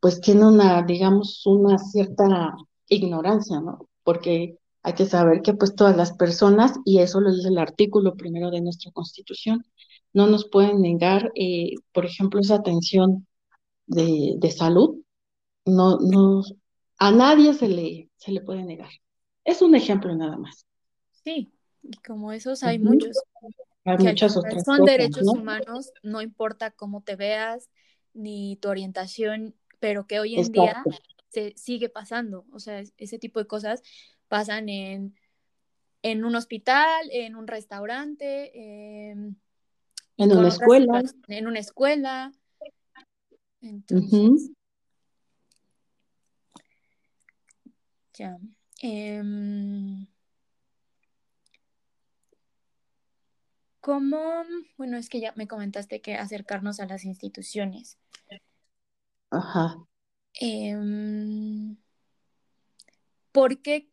pues tiene una, digamos, una cierta ignorancia, ¿no? Porque hay que saber que pues todas las personas, y eso lo dice el artículo primero de nuestra Constitución, no nos pueden negar, eh, por ejemplo, esa atención de, de salud, no, no, a nadie se le, se le puede negar. Es un ejemplo nada más. Sí, y como esos hay muchos. Hay muchas otras son cosas, derechos ¿no? humanos, no importa cómo te veas ni tu orientación, pero que hoy en día se sigue pasando. O sea, es- ese tipo de cosas pasan en, en un hospital, en un restaurante, em, En una escuela. en una escuela. Entonces, ya. Em, ¿Cómo? Bueno, es que ya me comentaste que acercarnos a las instituciones. Ajá. Em, ¿por qué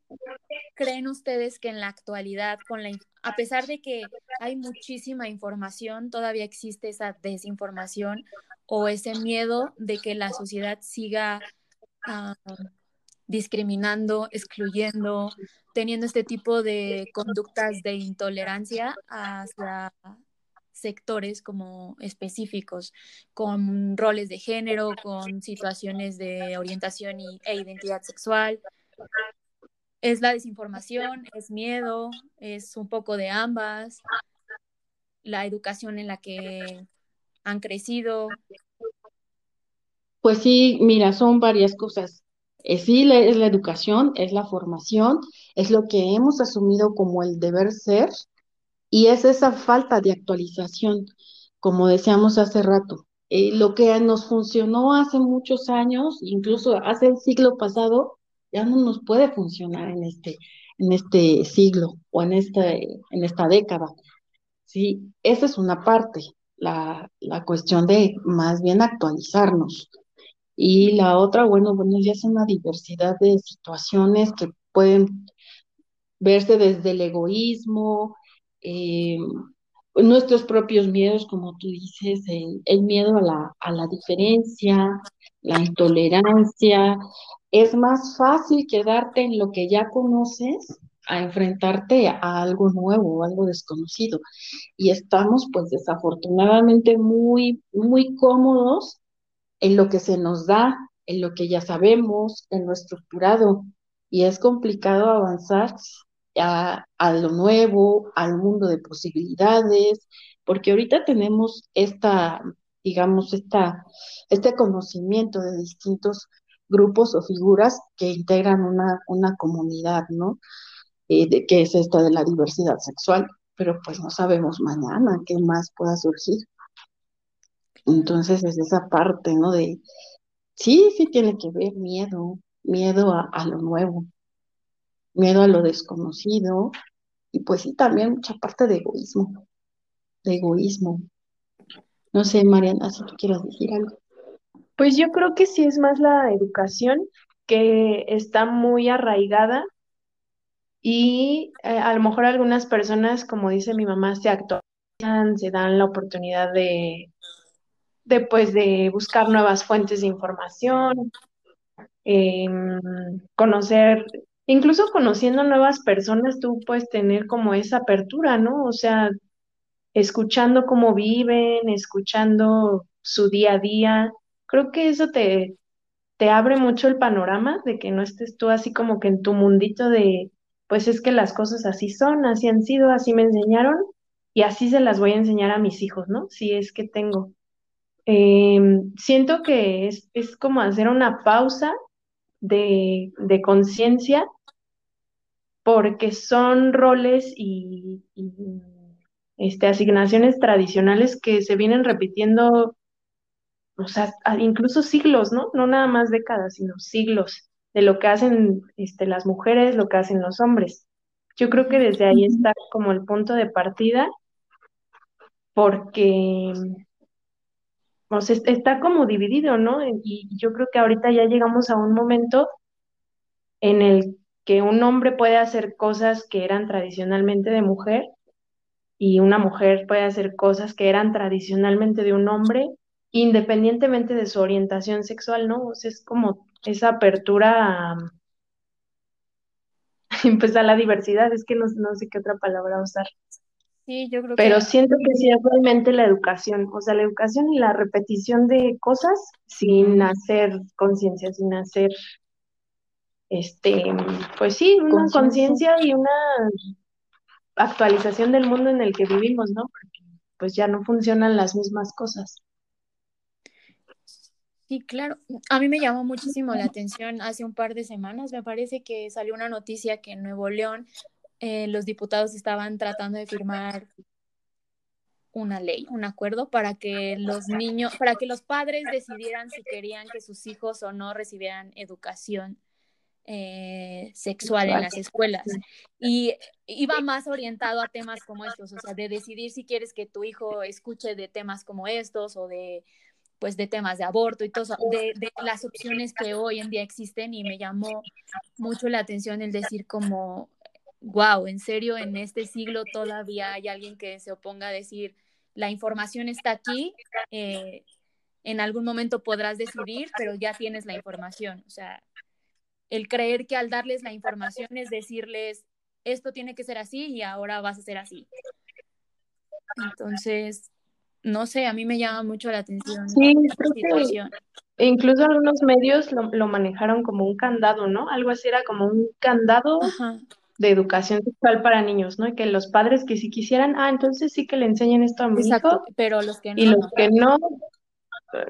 creen ustedes que en la actualidad, con la, a pesar de que hay muchísima información, todavía existe esa desinformación o ese miedo de que la sociedad siga ah, discriminando, excluyendo, teniendo este tipo de conductas de intolerancia hacia sectores como específicos, con roles de género, con situaciones de orientación y, e identidad sexual? Es la desinformación, es miedo, es un poco de ambas, la educación en la que han crecido. Pues sí, mira, son varias cosas. Eh, sí, es la educación, es la formación, es lo que hemos asumido como el deber ser y es esa falta de actualización, como decíamos hace rato. Eh, lo que nos funcionó hace muchos años, incluso hace el siglo pasado, ya no nos puede funcionar en este, en este siglo o en este, en esta década. Sí, esa es una parte, la, la cuestión de más bien actualizarnos. Y la otra, bueno, bueno, ya es una diversidad de situaciones que pueden verse desde el egoísmo, eh, nuestros propios miedos, como tú dices, el, el miedo a la, a la diferencia, la intolerancia. Es más fácil quedarte en lo que ya conoces a enfrentarte a algo nuevo algo desconocido. Y estamos, pues, desafortunadamente muy, muy cómodos en lo que se nos da, en lo que ya sabemos, en lo estructurado. Y es complicado avanzar a, a, lo nuevo, al mundo de posibilidades, porque ahorita tenemos esta, digamos, esta, este conocimiento de distintos grupos o figuras que integran una, una comunidad, ¿no? Eh, de, que es esta de la diversidad sexual, pero pues no sabemos mañana qué más pueda surgir. Entonces es esa parte, ¿no? De, sí, sí tiene que ver miedo, miedo a, a lo nuevo, miedo a lo desconocido, y pues sí, también mucha parte de egoísmo, de egoísmo. No sé, Mariana, si tú quieres decir algo. Pues yo creo que sí es más la educación que está muy arraigada y eh, a lo mejor algunas personas, como dice mi mamá, se actualizan, se dan la oportunidad de, de, pues, de buscar nuevas fuentes de información, em, conocer, incluso conociendo nuevas personas, tú puedes tener como esa apertura, ¿no? O sea, escuchando cómo viven, escuchando su día a día. Creo que eso te, te abre mucho el panorama de que no estés tú así como que en tu mundito de, pues es que las cosas así son, así han sido, así me enseñaron y así se las voy a enseñar a mis hijos, ¿no? Si es que tengo. Em, siento que es, es como hacer una pausa de, de conciencia porque son roles y, y este, asignaciones tradicionales que se vienen repitiendo, o sea, incluso siglos, ¿no? No nada más décadas, sino siglos de lo que hacen este, las mujeres, lo que hacen los hombres. Yo creo que desde ahí está como el punto de partida, porque o sea, está como dividido, ¿no? Y yo creo que ahorita ya llegamos a un momento en el que un hombre puede hacer cosas que eran tradicionalmente de mujer y una mujer puede hacer cosas que eran tradicionalmente de un hombre, independientemente de su orientación sexual, ¿no? O sea, es como esa apertura a, pues a la diversidad, es que no, no sé qué otra palabra usar. Sí, yo creo Pero que siento que sí es realmente la educación, o sea, la educación y la repetición de cosas sin hacer conciencia, sin hacer, este, pues sí, una conciencia y una actualización del mundo en el que vivimos, ¿no? Porque pues ya no funcionan las mismas cosas. Sí, claro. A mí me llamó muchísimo la atención hace un par de semanas, me parece que salió una noticia que en Nuevo León eh, los diputados estaban tratando de firmar una ley, un acuerdo para que los niños, para que los padres decidieran si querían que sus hijos o no recibieran educación eh, sexual en las escuelas. Y iba más orientado a temas como estos, o sea, de decidir si quieres que tu hijo escuche de temas como estos o de pues de temas de aborto y todo de, las opciones que hoy en día existen y me llamó mucho la atención el decir como, wow, en serio, en este siglo todavía hay alguien que se oponga a decir, la información está aquí, eh, en algún momento podrás decidir, pero ya tienes la información, o sea, el creer que al darles la información es decirles, esto tiene que ser así y ahora vas a ser así. Entonces, no sé, a mí me llama mucho la atención sí, esta situación. Incluso algunos medios lo, lo, manejaron como un candado, ¿no? Algo así era como un candado Ajá. de educación sexual para niños, ¿no? Y que los padres que si quisieran, ah, entonces sí que le enseñen esto a mi Exacto, hijo. pero los que no. Y los que no,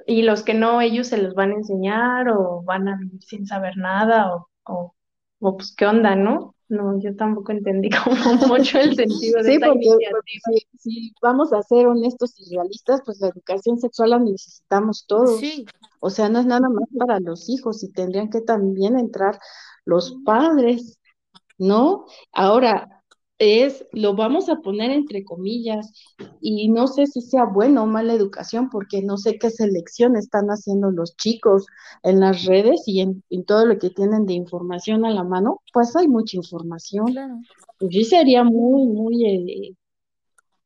y los que no, ellos se los van a enseñar o van a vivir sin saber nada o, o, o pues qué onda, ¿no? No, yo tampoco entendí como mucho el sentido de sí, esta porque, iniciativa. porque si, si, vamos a ser honestos y realistas, pues la educación sexual la necesitamos todos. Sí. O sea, no es nada más para los hijos y tendrían que también entrar los padres, ¿no? Ahora, es, lo vamos a poner entre comillas, y no sé si sea buena o mala educación, porque no sé qué selección están haciendo los chicos en las redes y en, en todo lo que tienen de información a la mano, pues hay mucha información. Claro. Pues sí sería muy, muy eh,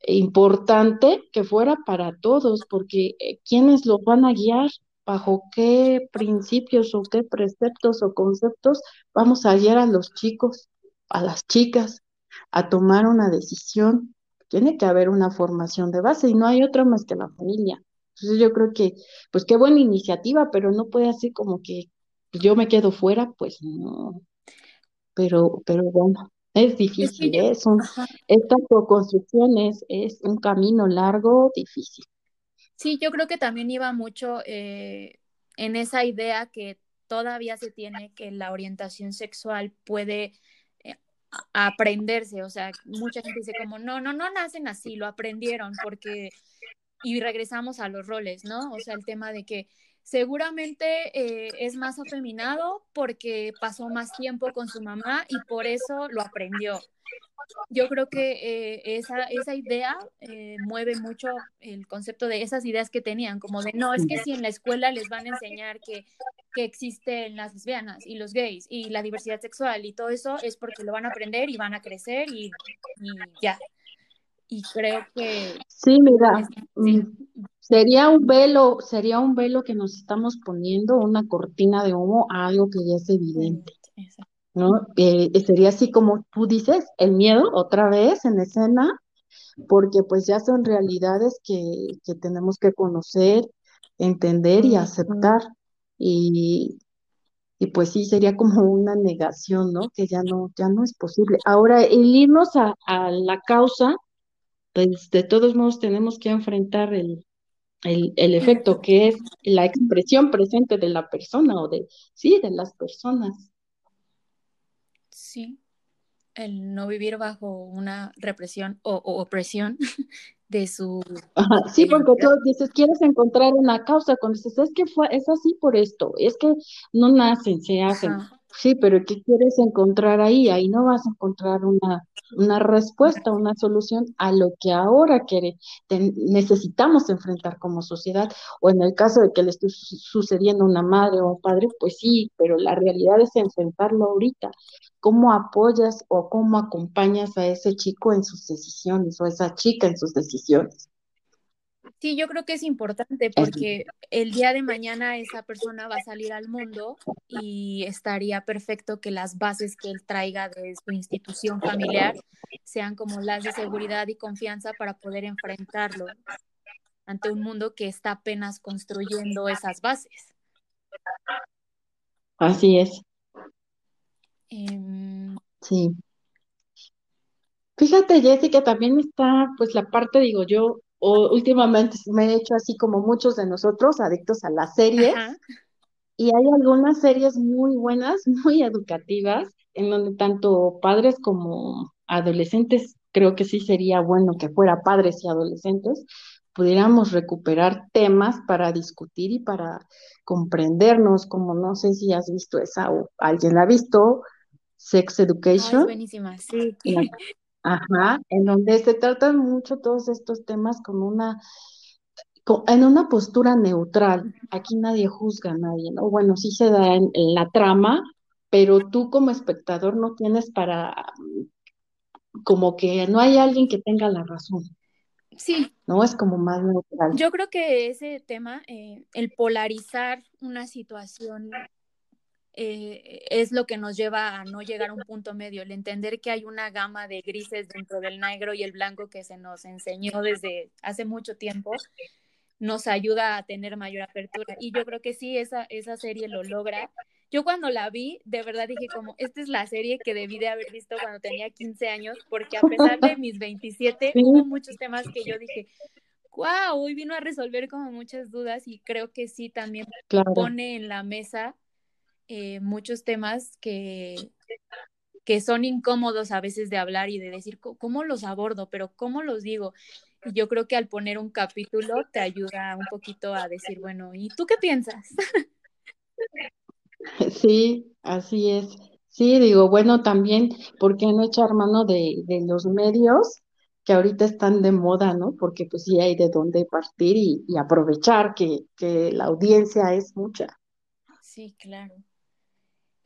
importante que fuera para todos, porque eh, ¿quiénes los van a guiar? ¿Bajo qué principios o qué preceptos o conceptos vamos a guiar a los chicos, a las chicas? A tomar una decisión, tiene que haber una formación de base y no hay otra más que la familia. Entonces yo creo que, pues qué buena iniciativa, pero no puede ser como que yo me quedo fuera, pues no. Pero, pero bueno, Es difícil, ¿eh? es un, esta construcción es, es un camino largo, difícil. Sí, yo creo que también iba mucho eh, en esa idea que todavía se tiene que la orientación sexual puede aprenderse, o sea, mucha gente dice como, no, no, no nacen así, lo aprendieron porque, y regresamos a los roles, ¿no? O sea, el tema de que seguramente eh, es más afeminado porque pasó más tiempo con su mamá y por eso lo aprendió. Yo creo que eh, esa, esa idea eh, mueve mucho el concepto de esas ideas que tenían, como de, no, es que si en la escuela les van a enseñar que, que existen las lesbianas y los gays y la diversidad sexual y todo eso, es porque lo van a aprender y van a crecer y, y ya. Y creo que... Sí, mira, mm, sería un velo, sería un velo que nos estamos poniendo, una cortina de humo a algo que ya es evidente. ¿No? Eh, sería así como tú dices, el miedo otra vez en escena, porque pues ya son realidades que, que tenemos que conocer, entender y aceptar. Y, y pues sí, sería como una negación, ¿no? Que ya no, ya no es posible. Ahora, el irnos a, a la causa, pues de todos modos tenemos que enfrentar el, el, el, efecto que es la expresión presente de la persona o de, sí, de las personas. Sí, el no vivir bajo una represión o, o opresión de su... sí, porque tú dices, quieres encontrar una causa, cuando dices, es que fue, es así por esto, es que no nacen, se hacen. Sí, pero ¿qué quieres encontrar ahí? Ahí no vas a encontrar una, una respuesta, una solución a lo que ahora quiere, necesitamos enfrentar como sociedad, o en el caso de que le esté sucediendo a una madre o un padre, pues sí, pero la realidad es enfrentarlo ahorita. ¿Cómo apoyas o cómo acompañas a ese chico en sus decisiones o a esa chica en sus decisiones? Sí, yo creo que es importante porque el día de mañana esa persona va a salir al mundo y estaría perfecto que las bases que él traiga de su institución familiar sean como las de seguridad y confianza para poder enfrentarlo ante un mundo que está apenas construyendo esas bases. Así es. Em, sí. Fíjate, Jessica, también está pues la parte, digo yo, o últimamente me he hecho así como muchos de nosotros, adictos a las series. Y hay algunas series muy buenas, muy educativas, en donde tanto padres como adolescentes, creo que sí sería bueno que fuera padres y adolescentes, pudiéramos recuperar temas para discutir y para comprendernos, como no sé si has visto esa o alguien la ha visto, Sex Education. buenísima, sí. Ajá, en donde se tratan mucho todos estos temas con una, en una postura neutral. Aquí nadie juzga a nadie, ¿no? Bueno, sí se da en, la trama, pero tú como espectador no tienes para, como que no hay alguien que tenga la razón. Sí. ¿No? Es como más neutral. Yo creo que ese tema, eh, el polarizar una situación eh, es lo que nos lleva a no llegar a un punto medio, el entender que hay una gama de grises dentro del negro y el blanco que se nos enseñó desde hace mucho tiempo, nos ayuda a tener mayor apertura. Y yo creo que sí, esa, esa serie lo logra. Yo cuando la vi, de verdad dije como, esta es la serie que debí de haber visto cuando tenía 15 años, porque a pesar de mis 27, hubo muchos temas que yo dije, wow, hoy vino a resolver como muchas dudas y creo que sí también pone en la mesa eh, muchos temas que, que son incómodos a veces de hablar y de decir cómo los abordo, pero cómo los digo. Y yo creo que al poner un capítulo te ayuda un poquito a decir, bueno, ¿y tú qué piensas? Sí, así es. Sí, digo, bueno, también, ¿por qué no echar mano de, de los medios que ahorita están de moda, ¿no? Porque pues sí hay de dónde partir y, y aprovechar que, que la audiencia es mucha. Sí, claro.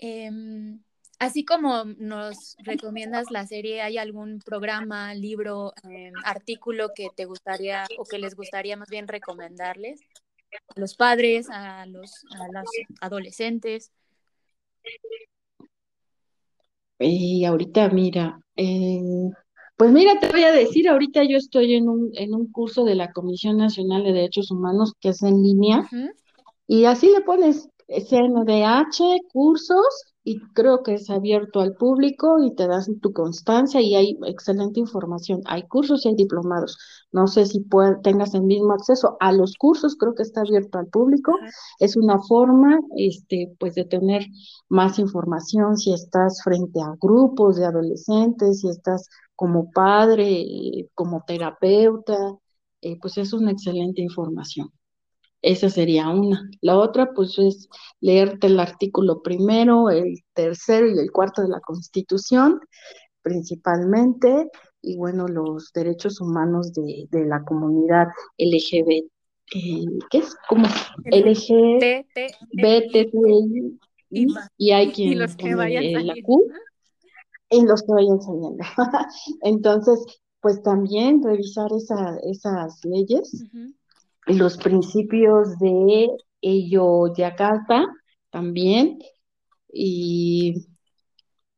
Em, así como nos recomiendas la serie, ¿hay algún programa, libro, em, artículo que te gustaría o que les gustaría más bien recomendarles a los padres, a los, a los adolescentes? Y ahorita, mira, eh, pues mira, te voy a decir, ahorita yo estoy en un, en un curso de la Comisión Nacional de Derechos Humanos que es en línea, y así le pones CNDH, cursos, y creo que es abierto al público y te das tu constancia y hay excelente información. Hay cursos y hay diplomados. No sé si tengas el mismo acceso a los cursos, creo que está abierto al público. Es una forma, este, pues, de tener más información si estás frente a grupos de adolescentes, si estás como padre, como terapeuta, eh, pues es una excelente información. Esa sería una. La otra, pues, es leerte el artículo primero, el tercero y el cuarto de la Constitución, principalmente, y bueno, los derechos humanos de, la comunidad LGBT. Eh, ¿Qué es? ¿Cómo? LGBT, y, hay quien y los que vayan la Q, y los que vayan saliendo. Entonces, pues también revisar esa, esas leyes los principios de ello Yakarta también. Y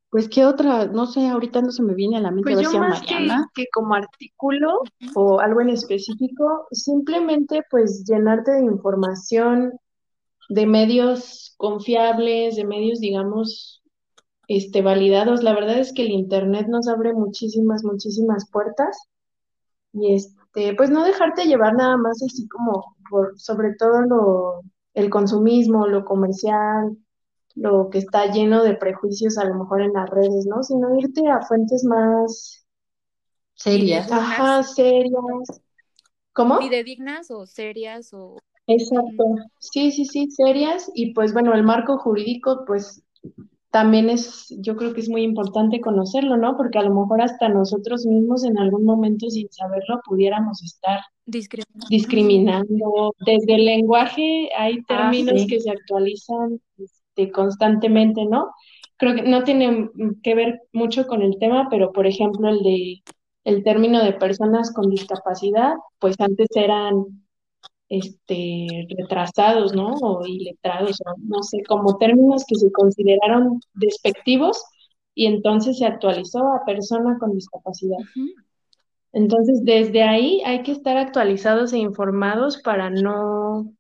pues qué otra, no sé, ahorita no se me viene a la mente. Pues yo más que, como artículo o algo en específico, simplemente pues llenarte de información de medios confiables, de medios, digamos, este, validados. La verdad es que el Internet nos abre muchísimas, muchísimas puertas y este, pues no dejarte llevar nada más así como por, sobre todo lo, el consumismo, lo comercial, lo que está lleno de prejuicios a lo mejor en las redes, ¿no? Sino irte a fuentes más serias. Ajá, serias. ¿Cómo? dignas o serias o... Exacto, sí, sí, sí, serias. Y pues bueno, el marco jurídico, pues también es, yo creo que es muy importante conocerlo, ¿no? Porque a lo mejor hasta nosotros mismos en algún momento sin saberlo pudiéramos estar discriminando. Desde el lenguaje hay ah, términos que se actualizan este, constantemente, ¿no? Creo que no tiene que ver mucho con el tema, pero por ejemplo el de el término de personas con discapacidad, pues antes eran este, retrasados, ¿no? O iletrados, o no sé, como términos que se consideraron despectivos y entonces se actualizó a persona con discapacidad. Entonces, desde ahí hay que estar actualizados e informados para no,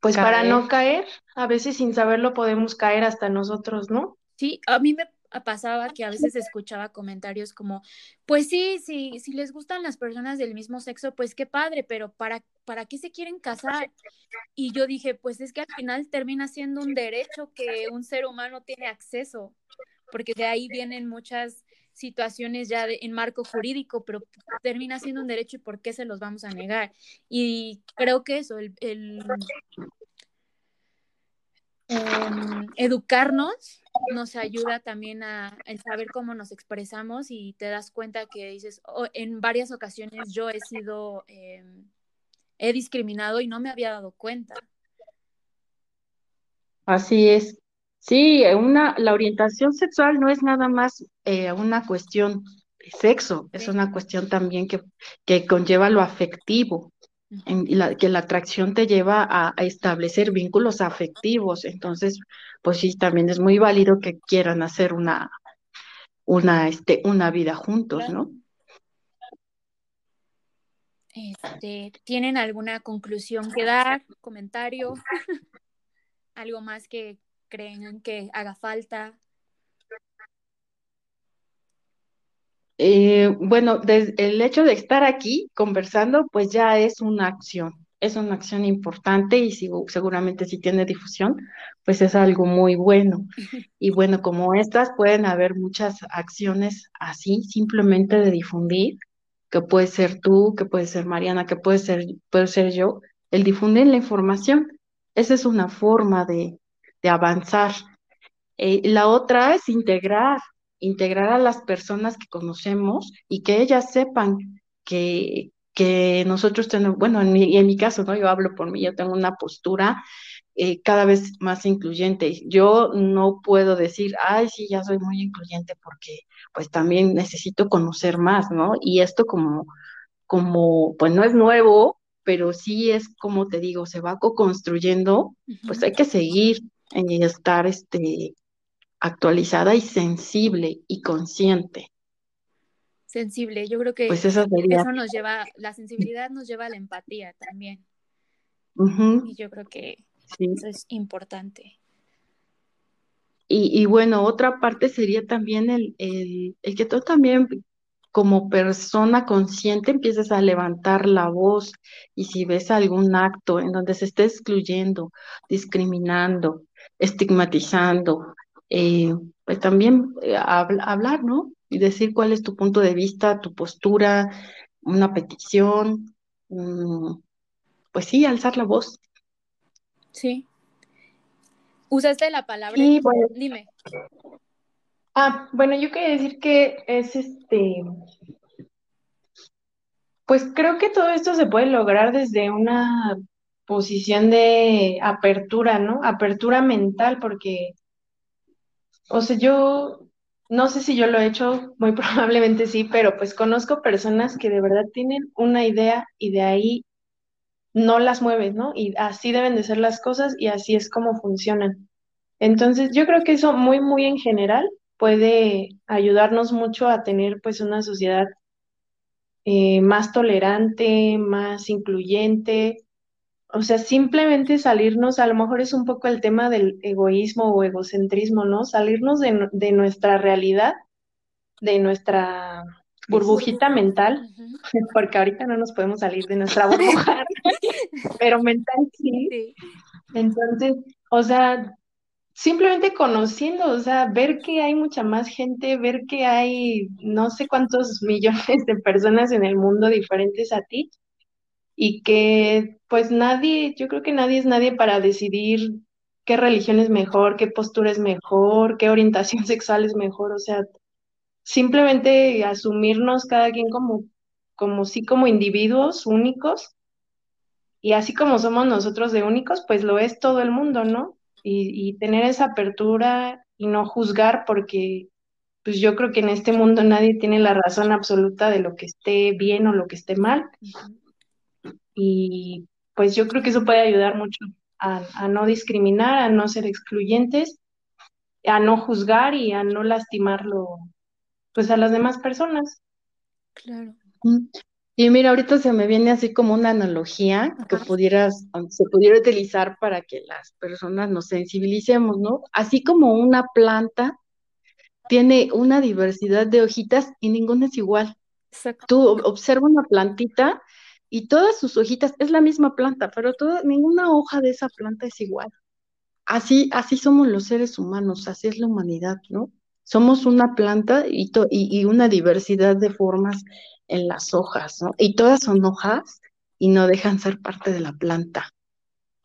pues para no caer. A veces sin saberlo podemos caer hasta nosotros, ¿no? Sí, a mí me pasaba que a veces escuchaba comentarios como, pues sí, sí, si les gustan las personas del mismo sexo, pues qué padre, pero ¿para, ¿para qué se quieren casar? Y yo dije, pues es que al final termina siendo un derecho que un ser humano tiene acceso, porque de ahí vienen muchas situaciones ya en marco jurídico, pero termina siendo un derecho y por qué se los vamos a negar. Y creo que eso, el, em, educarnos nos ayuda también a, saber cómo nos expresamos y te das cuenta que dices, oh, en varias ocasiones yo he sido, em, he discriminado y no me había dado cuenta. Así es. Sí, una, la orientación sexual no es nada más eh, una cuestión de sexo, es una cuestión también que, que conlleva lo afectivo que la atracción te lleva a, establecer vínculos afectivos. Entonces, pues sí, también es muy válido que quieran hacer una, una, este, una vida juntos, ¿no? Este, ¿Tienen alguna conclusión que dar, comentario? ¿Algo más que creen que haga falta? Eh, bueno, desde el hecho de estar aquí conversando, pues ya es una acción, es una acción importante y si, seguramente si tiene difusión, pues es algo muy bueno. Y bueno, como estas, pueden haber muchas acciones así, simplemente de difundir, que puede ser tú, que puede ser Mariana, que puede ser, puede ser yo, el difundir la información. Esa es una forma de, de avanzar. Eh, la otra es integrar, integrar a las personas que conocemos y que ellas sepan que, que nosotros tenemos, bueno, en mi, en mi caso, ¿no? Yo hablo por mí, yo tengo una postura eh, cada vez más incluyente. Yo no puedo decir, ay, sí, ya soy muy incluyente porque pues también necesito conocer más, ¿no? Y esto como, como, pues no es nuevo, pero sí es como te digo, se va co-construyendo, pues hay que seguir y estar este, actualizada y sensible y consciente. Sensible, yo creo que pues eso, nos lleva, la sensibilidad nos lleva a la empatía también. Y yo creo que eso es importante. Y, bueno, otra parte sería también el, el, el que tú también como persona consciente empieces a levantar la voz y si ves algún acto en donde se esté excluyendo, discriminando, estigmatizando, eh, pues también eh, hablar, ¿no? Y decir cuál es tu punto de vista, tu postura, una petición, mm, pues sí, alzar la voz. Sí. Usaste la palabra. y Dime. Ah, bueno, yo quería decir que es este, pues creo que todo esto se puede lograr desde una posición de apertura, ¿no? Apertura mental, porque, o sea, yo no sé si yo lo he hecho, muy probablemente sí, pero pues conozco personas que de verdad tienen una idea y de ahí no las mueves, ¿no? Y así deben de ser las cosas y así es como funcionan. Entonces, yo creo que eso muy, muy en general puede ayudarnos mucho a tener pues una sociedad eh, más tolerante, más incluyente. O sea, simplemente salirnos, a lo mejor es un poco el tema del egoísmo o egocentrismo, ¿no? Salirnos de, de nuestra realidad, de nuestra burbujita mental, porque ahorita no nos podemos salir de nuestra burbuja, pero mental sí. Entonces, o sea, simplemente conociendo, o sea, ver que hay mucha más gente, ver que hay no sé cuántos millones de personas en el mundo diferentes a ti y que pues nadie, yo creo que nadie es nadie para decidir qué religión es mejor, qué postura es mejor, qué orientación sexual es mejor, o sea, simplemente asumirnos cada quien como, como sí, como individuos únicos. Y así como somos nosotros de únicos, pues lo es todo el mundo, ¿no? y, tener esa apertura y no juzgar porque pues yo creo que en este mundo nadie tiene la razón absoluta de lo que esté bien o lo que esté mal. Y pues yo creo que eso puede ayudar mucho a, no discriminar, a no ser excluyentes, a no juzgar y a no lastimarlo pues a las demás personas. Claro. Y mira, ahorita se me viene así como una analogía que pudieras, se pudiera utilizar para que las personas nos sensibilicemos, ¿no? Así como una planta tiene una diversidad de hojitas y ninguna es igual. Tú observa una plantita y todas sus hojitas es la misma planta, pero toda, ninguna hoja de esa planta es igual. Así, así somos los seres humanos, así es la humanidad, ¿no? Somos una planta y, y una diversidad de formas en las hojas, ¿no? Y todas son hojas y no dejan ser parte de la planta.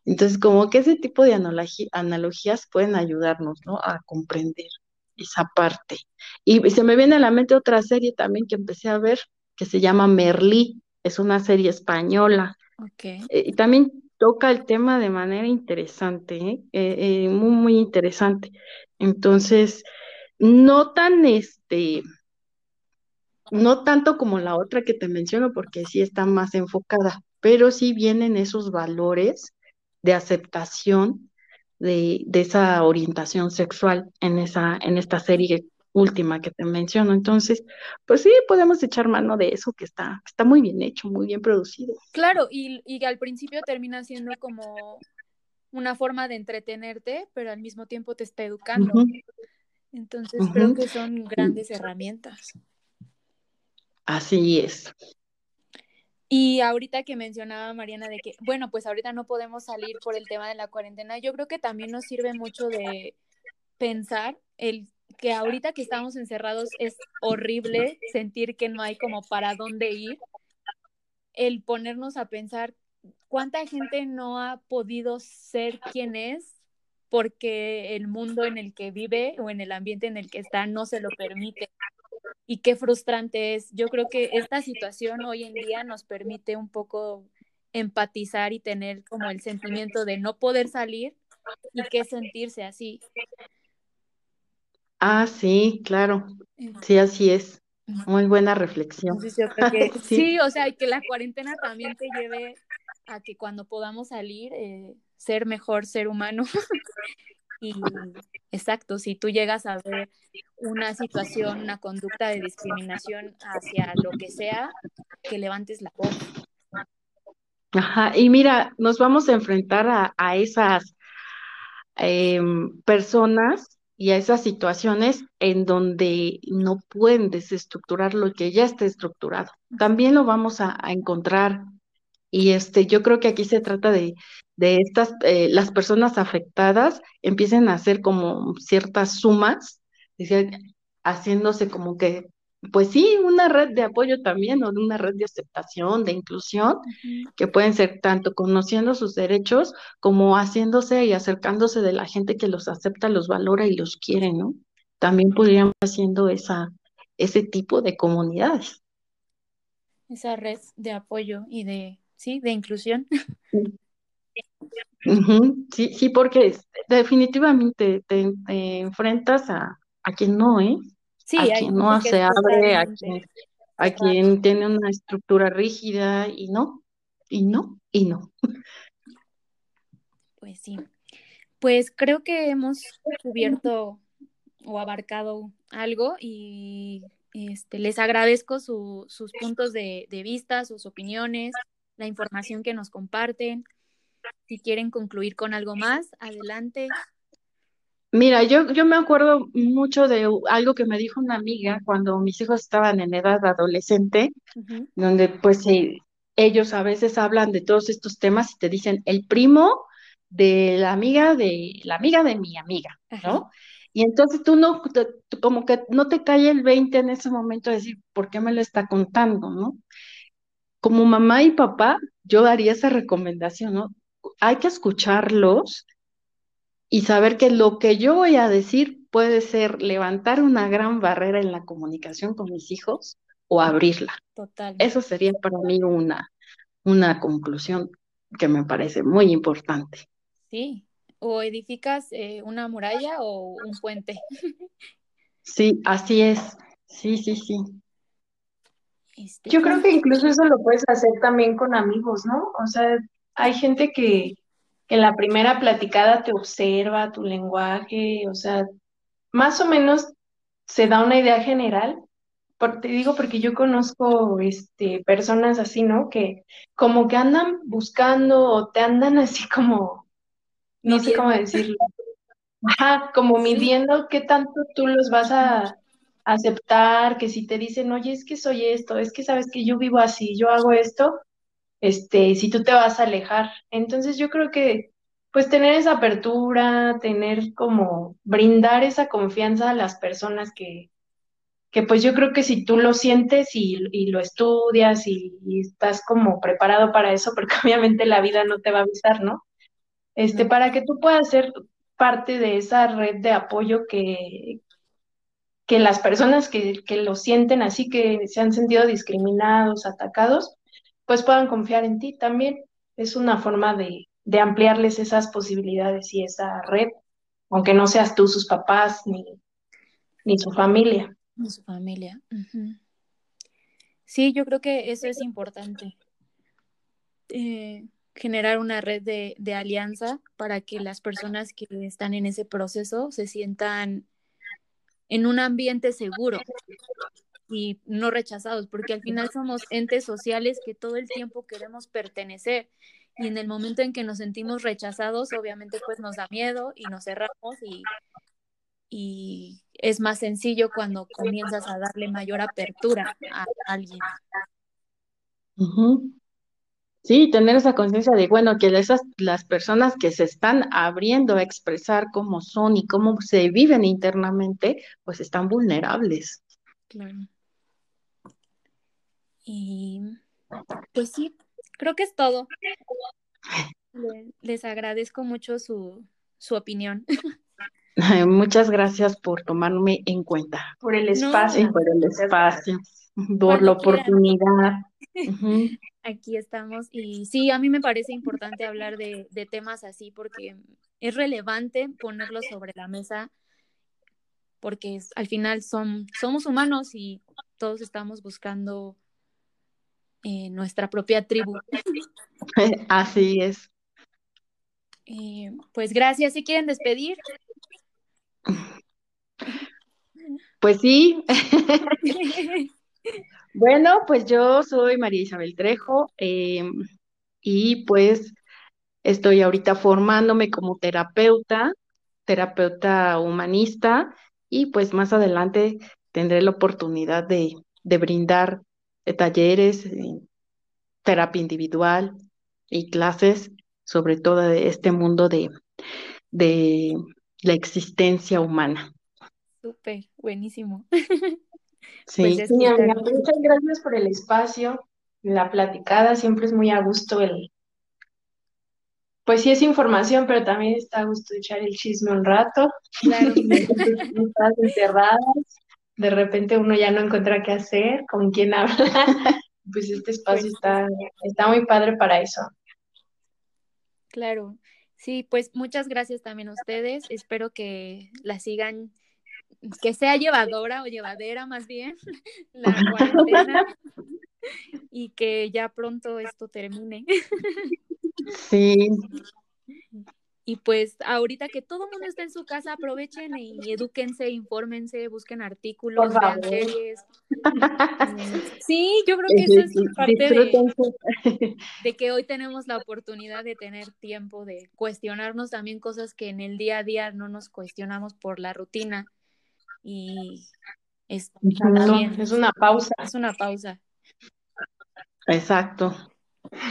Entonces, como que ese tipo de analogías pueden ayudarnos, ¿no? A comprender esa parte. Y se me viene a la mente otra serie también que empecé a ver, que se llama Merlí, es una serie española. Okay. Eh, y también toca el tema de manera interesante, ¿eh? Eh, muy, muy interesante. Entonces, no tan este, no tanto como la otra que te menciono, porque sí está más enfocada, pero sí vienen esos valores de aceptación de, esa orientación sexual en, esa, en esta serie última que te menciono. Entonces, pues sí, podemos echar mano de eso que está, está muy bien hecho, muy bien producido. Claro, y, y al principio termina siendo como una forma de entretenerte, pero al mismo tiempo te está educando. Entonces, creo que son grandes herramientas. Así es. Y ahorita que mencionaba Mariana de que, bueno, pues ahorita no podemos salir por el tema de la cuarentena, yo creo que también nos sirve mucho de pensar el que ahorita que estamos encerrados es horrible sentir que no hay como para dónde ir, el ponernos a pensar cuánta gente no ha podido ser quien es porque el mundo en el que vive o en el ambiente en el que está no se lo permite y qué frustrante es. Yo creo que esta situación hoy en día nos permite un poco empatizar y tener como el sentimiento de no poder salir y qué sentirse así. Ah, sí, claro. Sí, así es. Muy buena reflexión. sí. o sea, que la cuarentena también te lleve a que cuando podamos salir, eh, ser mejor ser humano Y exacto, si tú llegas a ver una situación, una conducta de discriminación hacia lo que sea, que levantes la voz. Ajá, y mira, nos vamos a enfrentar a, esas em, personas y a esas situaciones en donde no pueden desestructurar lo que ya está estructurado. También lo vamos a, encontrar y este, yo creo que aquí se trata de, de estas, eh, las personas afectadas empiecen a hacer como ciertas sumas, haciéndose como que, pues sí, una red de apoyo también o una red de aceptación, de inclusión, que pueden ser tanto conociendo sus derechos como haciéndose y acercándose de la gente que los acepta, los valora y los quiere, ¿no? También podríamos haciendo esa, ese tipo de comunidades. Esa red de apoyo y de, sí, de inclusión. Sí, sí, porque definitivamente te, enfrentas a, a, quien no, ¿eh? Sí, a quien no se abre, a quien, a quien tiene una estructura rígida y no, y no, y no. Pues sí. Pues creo que hemos cubierto o abarcado algo y este, les agradezco sus puntos de, de, vista, sus opiniones, la información que nos comparten. Si quieren concluir con algo más, adelante. Mira, yo, yo me acuerdo mucho de algo que me dijo una amiga cuando mis hijos estaban en edad adolescente, donde pues ellos a veces hablan de todos estos temas y te dicen el primo de la amiga de la amiga de mi amiga, ¿no? Y entonces tú no, como que no te cae el 20 en ese momento de decir, ¿por qué me lo está contando, no? Como mamá y papá, yo daría esa recomendación, ¿no? Hay que escucharlos y saber que lo que yo voy a decir puede ser levantar una gran barrera en la comunicación con mis hijos o abrirla. Total. Eso sería para mí una, una conclusión que me parece muy importante. Sí, o edificas eh, una muralla o un puente. Sí, así es. Sí, sí, sí. Este, Yo creo que incluso eso lo puedes hacer también con amigos, ¿no? O sea, hay gente que, en la primera platicada te observa tu lenguaje, o sea, más o menos se da una idea general. te digo porque yo conozco este, personas así, ¿no? Que como que andan buscando o te andan así como, no sé cómo decirlo. Ajá, como midiendo qué tanto tú los vas a aceptar, que si te dicen, oye, es que soy esto, es que sabes que yo vivo así, yo hago esto, este, si tú te vas a alejar. Entonces yo creo que pues tener esa apertura, tener como brindar esa confianza a las personas que, que pues yo creo que si tú lo sientes y, lo estudias y, estás como preparado para eso, porque obviamente la vida no te va a avisar, ¿no? Este, para que tú puedas ser parte de esa red de apoyo que, que las personas que, que lo sienten así, que se han sentido discriminados, atacados, pues puedan confiar en ti también. Es una forma de, ampliarles esas posibilidades y esa red, aunque no seas tú sus papás ni, ni su familia. Ni su familia. Sí, yo creo que eso es importante. Eh, generar una red de, de, alianza para que las personas que están en ese proceso se sientan en un ambiente seguro y no rechazados, porque al final somos entes sociales que todo el tiempo queremos pertenecer y en el momento en que nos sentimos rechazados, obviamente pues nos da miedo y nos cerramos y, y es más sencillo cuando comienzas a darle mayor apertura a alguien. Sí, tener esa conciencia de, bueno, que esas, las personas que se están abriendo a expresar cómo son y cómo se viven internamente, pues están vulnerables. Claro. Y pues sí, creo que es todo. Les agradezco mucho su, su opinión. Muchas gracias por tomarme en cuenta. Por el espacio. por el espacio, por la oportunidad. Aquí estamos. Y sí, a mí me parece importante hablar de, de temas así porque es relevante ponerlos sobre la mesa porque al final son, somos humanos y todos estamos buscando eh, nuestra propia tribu. Así es. Eh, pues gracias. ¿Si quieren despedir? Pues sí. bueno, pues yo soy María Isabel Trejo em, y pues estoy ahorita formándome como terapeuta terapeuta humanista y pues más adelante tendré la oportunidad de, de brindar talleres, terapia individual y clases sobre todo este mundo de, de la existencia humana. Súper, buenísimo. Sí, pues muchas gracias por el espacio, la platicada, siempre es muy a gusto el, pues sí es información, pero también está a gusto echar el chisme un rato. Claro. Estás encerradas, de repente uno ya no encuentra qué hacer, con quién hablar. Pues este espacio está, está muy padre para eso. Claro. Sí, pues muchas gracias también a ustedes. Espero que la sigan, que sea llevadora o llevadera más bien la cuarentena y que ya pronto esto termine. Sí. Y pues ahorita que todo el mundo está en su casa, aprovechen y edúquense, infórmense, busquen artículos, vean series. Sí, yo creo que eso es parte de, de, que hoy tenemos la oportunidad de tener tiempo de cuestionarnos también cosas que en el día a día no nos cuestionamos por la rutina. Y es, es una pausa. Es una pausa. Exacto.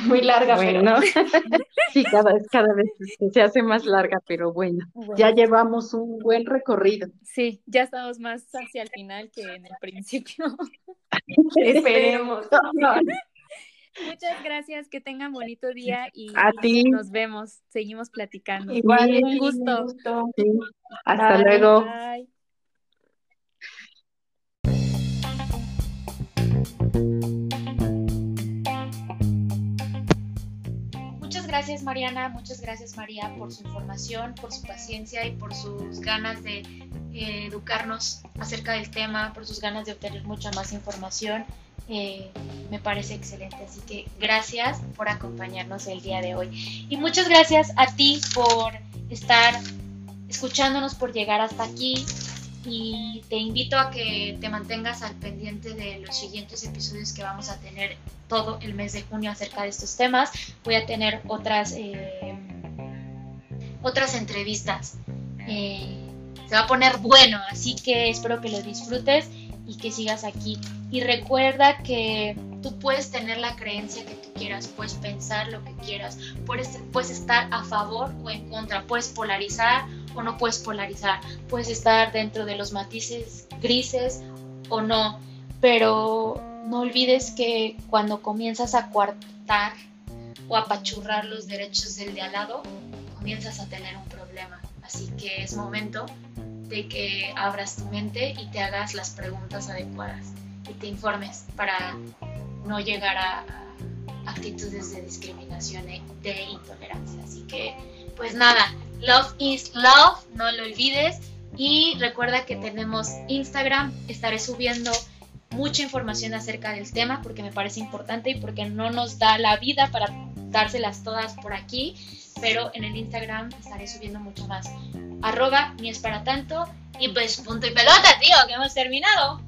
Muy larga, bueno. sí, cada vez, cada vez se hace más larga, pero bueno, ya llevamos un buen recorrido. Sí, ya estamos más hacia el final que en el principio. Esperemos. Muchas gracias, que tengan bonito día y A ti. nos vemos, seguimos platicando. Igual, un gusto. Hasta luego. Gracias Mariana, muchas gracias María por su información, por su paciencia y por sus ganas de eh, educarnos acerca del tema, por sus ganas de obtener mucha más información. Eh, me parece excelente, así que gracias por acompañarnos el día de hoy. Y muchas gracias a ti por estar escuchándonos, por llegar hasta aquí y te invito a que te mantengas al pendiente de los siguientes episodios que vamos a tener todo el mes de junio acerca de estos temas. Voy a tener otras, eh, otras entrevistas. Eh, se va a poner bueno, así que espero que lo disfrutes y que sigas aquí. Y recuerda que tú puedes tener la creencia que tú quieras, puedes pensar lo que quieras, puedes, puedes estar a favor o en contra, puedes polarizar no puedes polarizar, puedes estar dentro de los matices grises o no, pero no olvides que cuando comienzas a coartar o apachurrar los derechos del de al lado, comienzas a tener un problema. Así que es momento de que abras tu mente y te hagas las preguntas adecuadas y te informes para no llegar a actitudes de discriminación e de intolerancia. Así que, pues nada, love is love, no lo olvides. Y recuerda que tenemos Instagram, estaré subiendo mucha información acerca del tema porque me parece importante y porque no nos da la vida para dárselas todas por aquí, pero en el Instagram estaré subiendo mucho más. Arroba ni es para tanto y pues punto y pelota, tío, que hemos terminado.